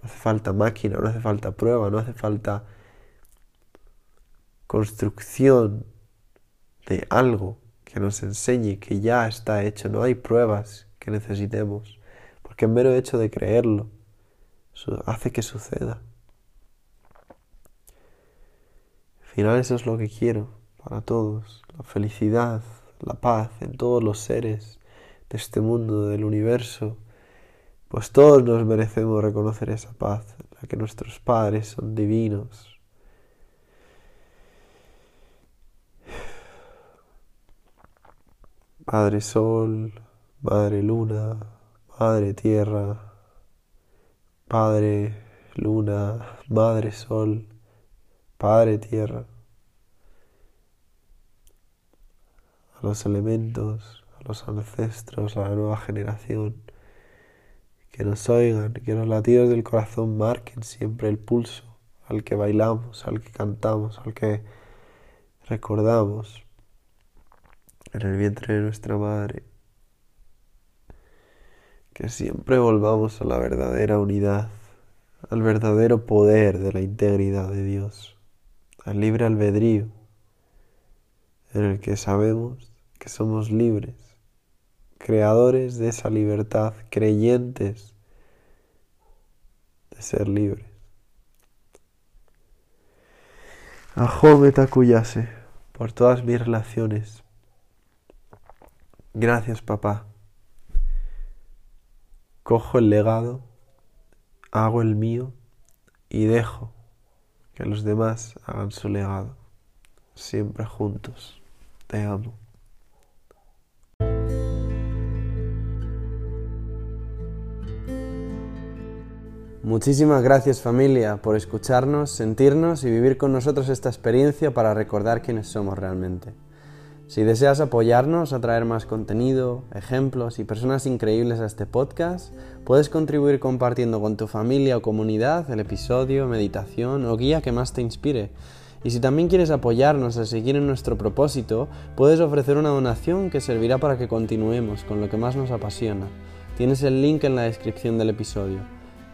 No hace falta máquina, no hace falta prueba, no hace falta construcción de algo que nos enseñe que ya está hecho, no hay pruebas que necesitemos, porque el mero hecho de creerlo hace que suceda. Al final eso es lo que quiero para todos, la felicidad, la paz en todos los seres de este mundo, del universo, pues todos nos merecemos reconocer esa paz, la que nuestros padres son divinos, Padre Sol, Madre Luna, Madre Tierra, Padre Luna, Madre Sol, Padre Tierra, a los elementos, a los ancestros, a la nueva generación, que nos oigan, que los latidos del corazón marquen siempre el pulso al que bailamos, al que cantamos, al que recordamos en el vientre de nuestra madre. Que siempre volvamos a la verdadera unidad, al verdadero poder de la integridad de Dios, al libre albedrío, en el que sabemos que somos libres, creadores de esa libertad, creyentes de ser libres. Ajome Takuyase, por todas mis relaciones, Gracias, papá. cojo el legado, hago el mío y dejo que los demás hagan su legado. Siempre juntos. Te amo. Muchísimas gracias familia por escucharnos, sentirnos y vivir con nosotros esta experiencia para recordar quiénes somos realmente. Si deseas apoyarnos a traer más contenido, ejemplos y personas increíbles a este podcast, puedes contribuir compartiendo con tu familia o comunidad el episodio, meditación o guía que más te inspire. Y si también quieres apoyarnos a seguir en nuestro propósito, puedes ofrecer una donación que servirá para que continuemos con lo que más nos apasiona. Tienes el link en la descripción del episodio.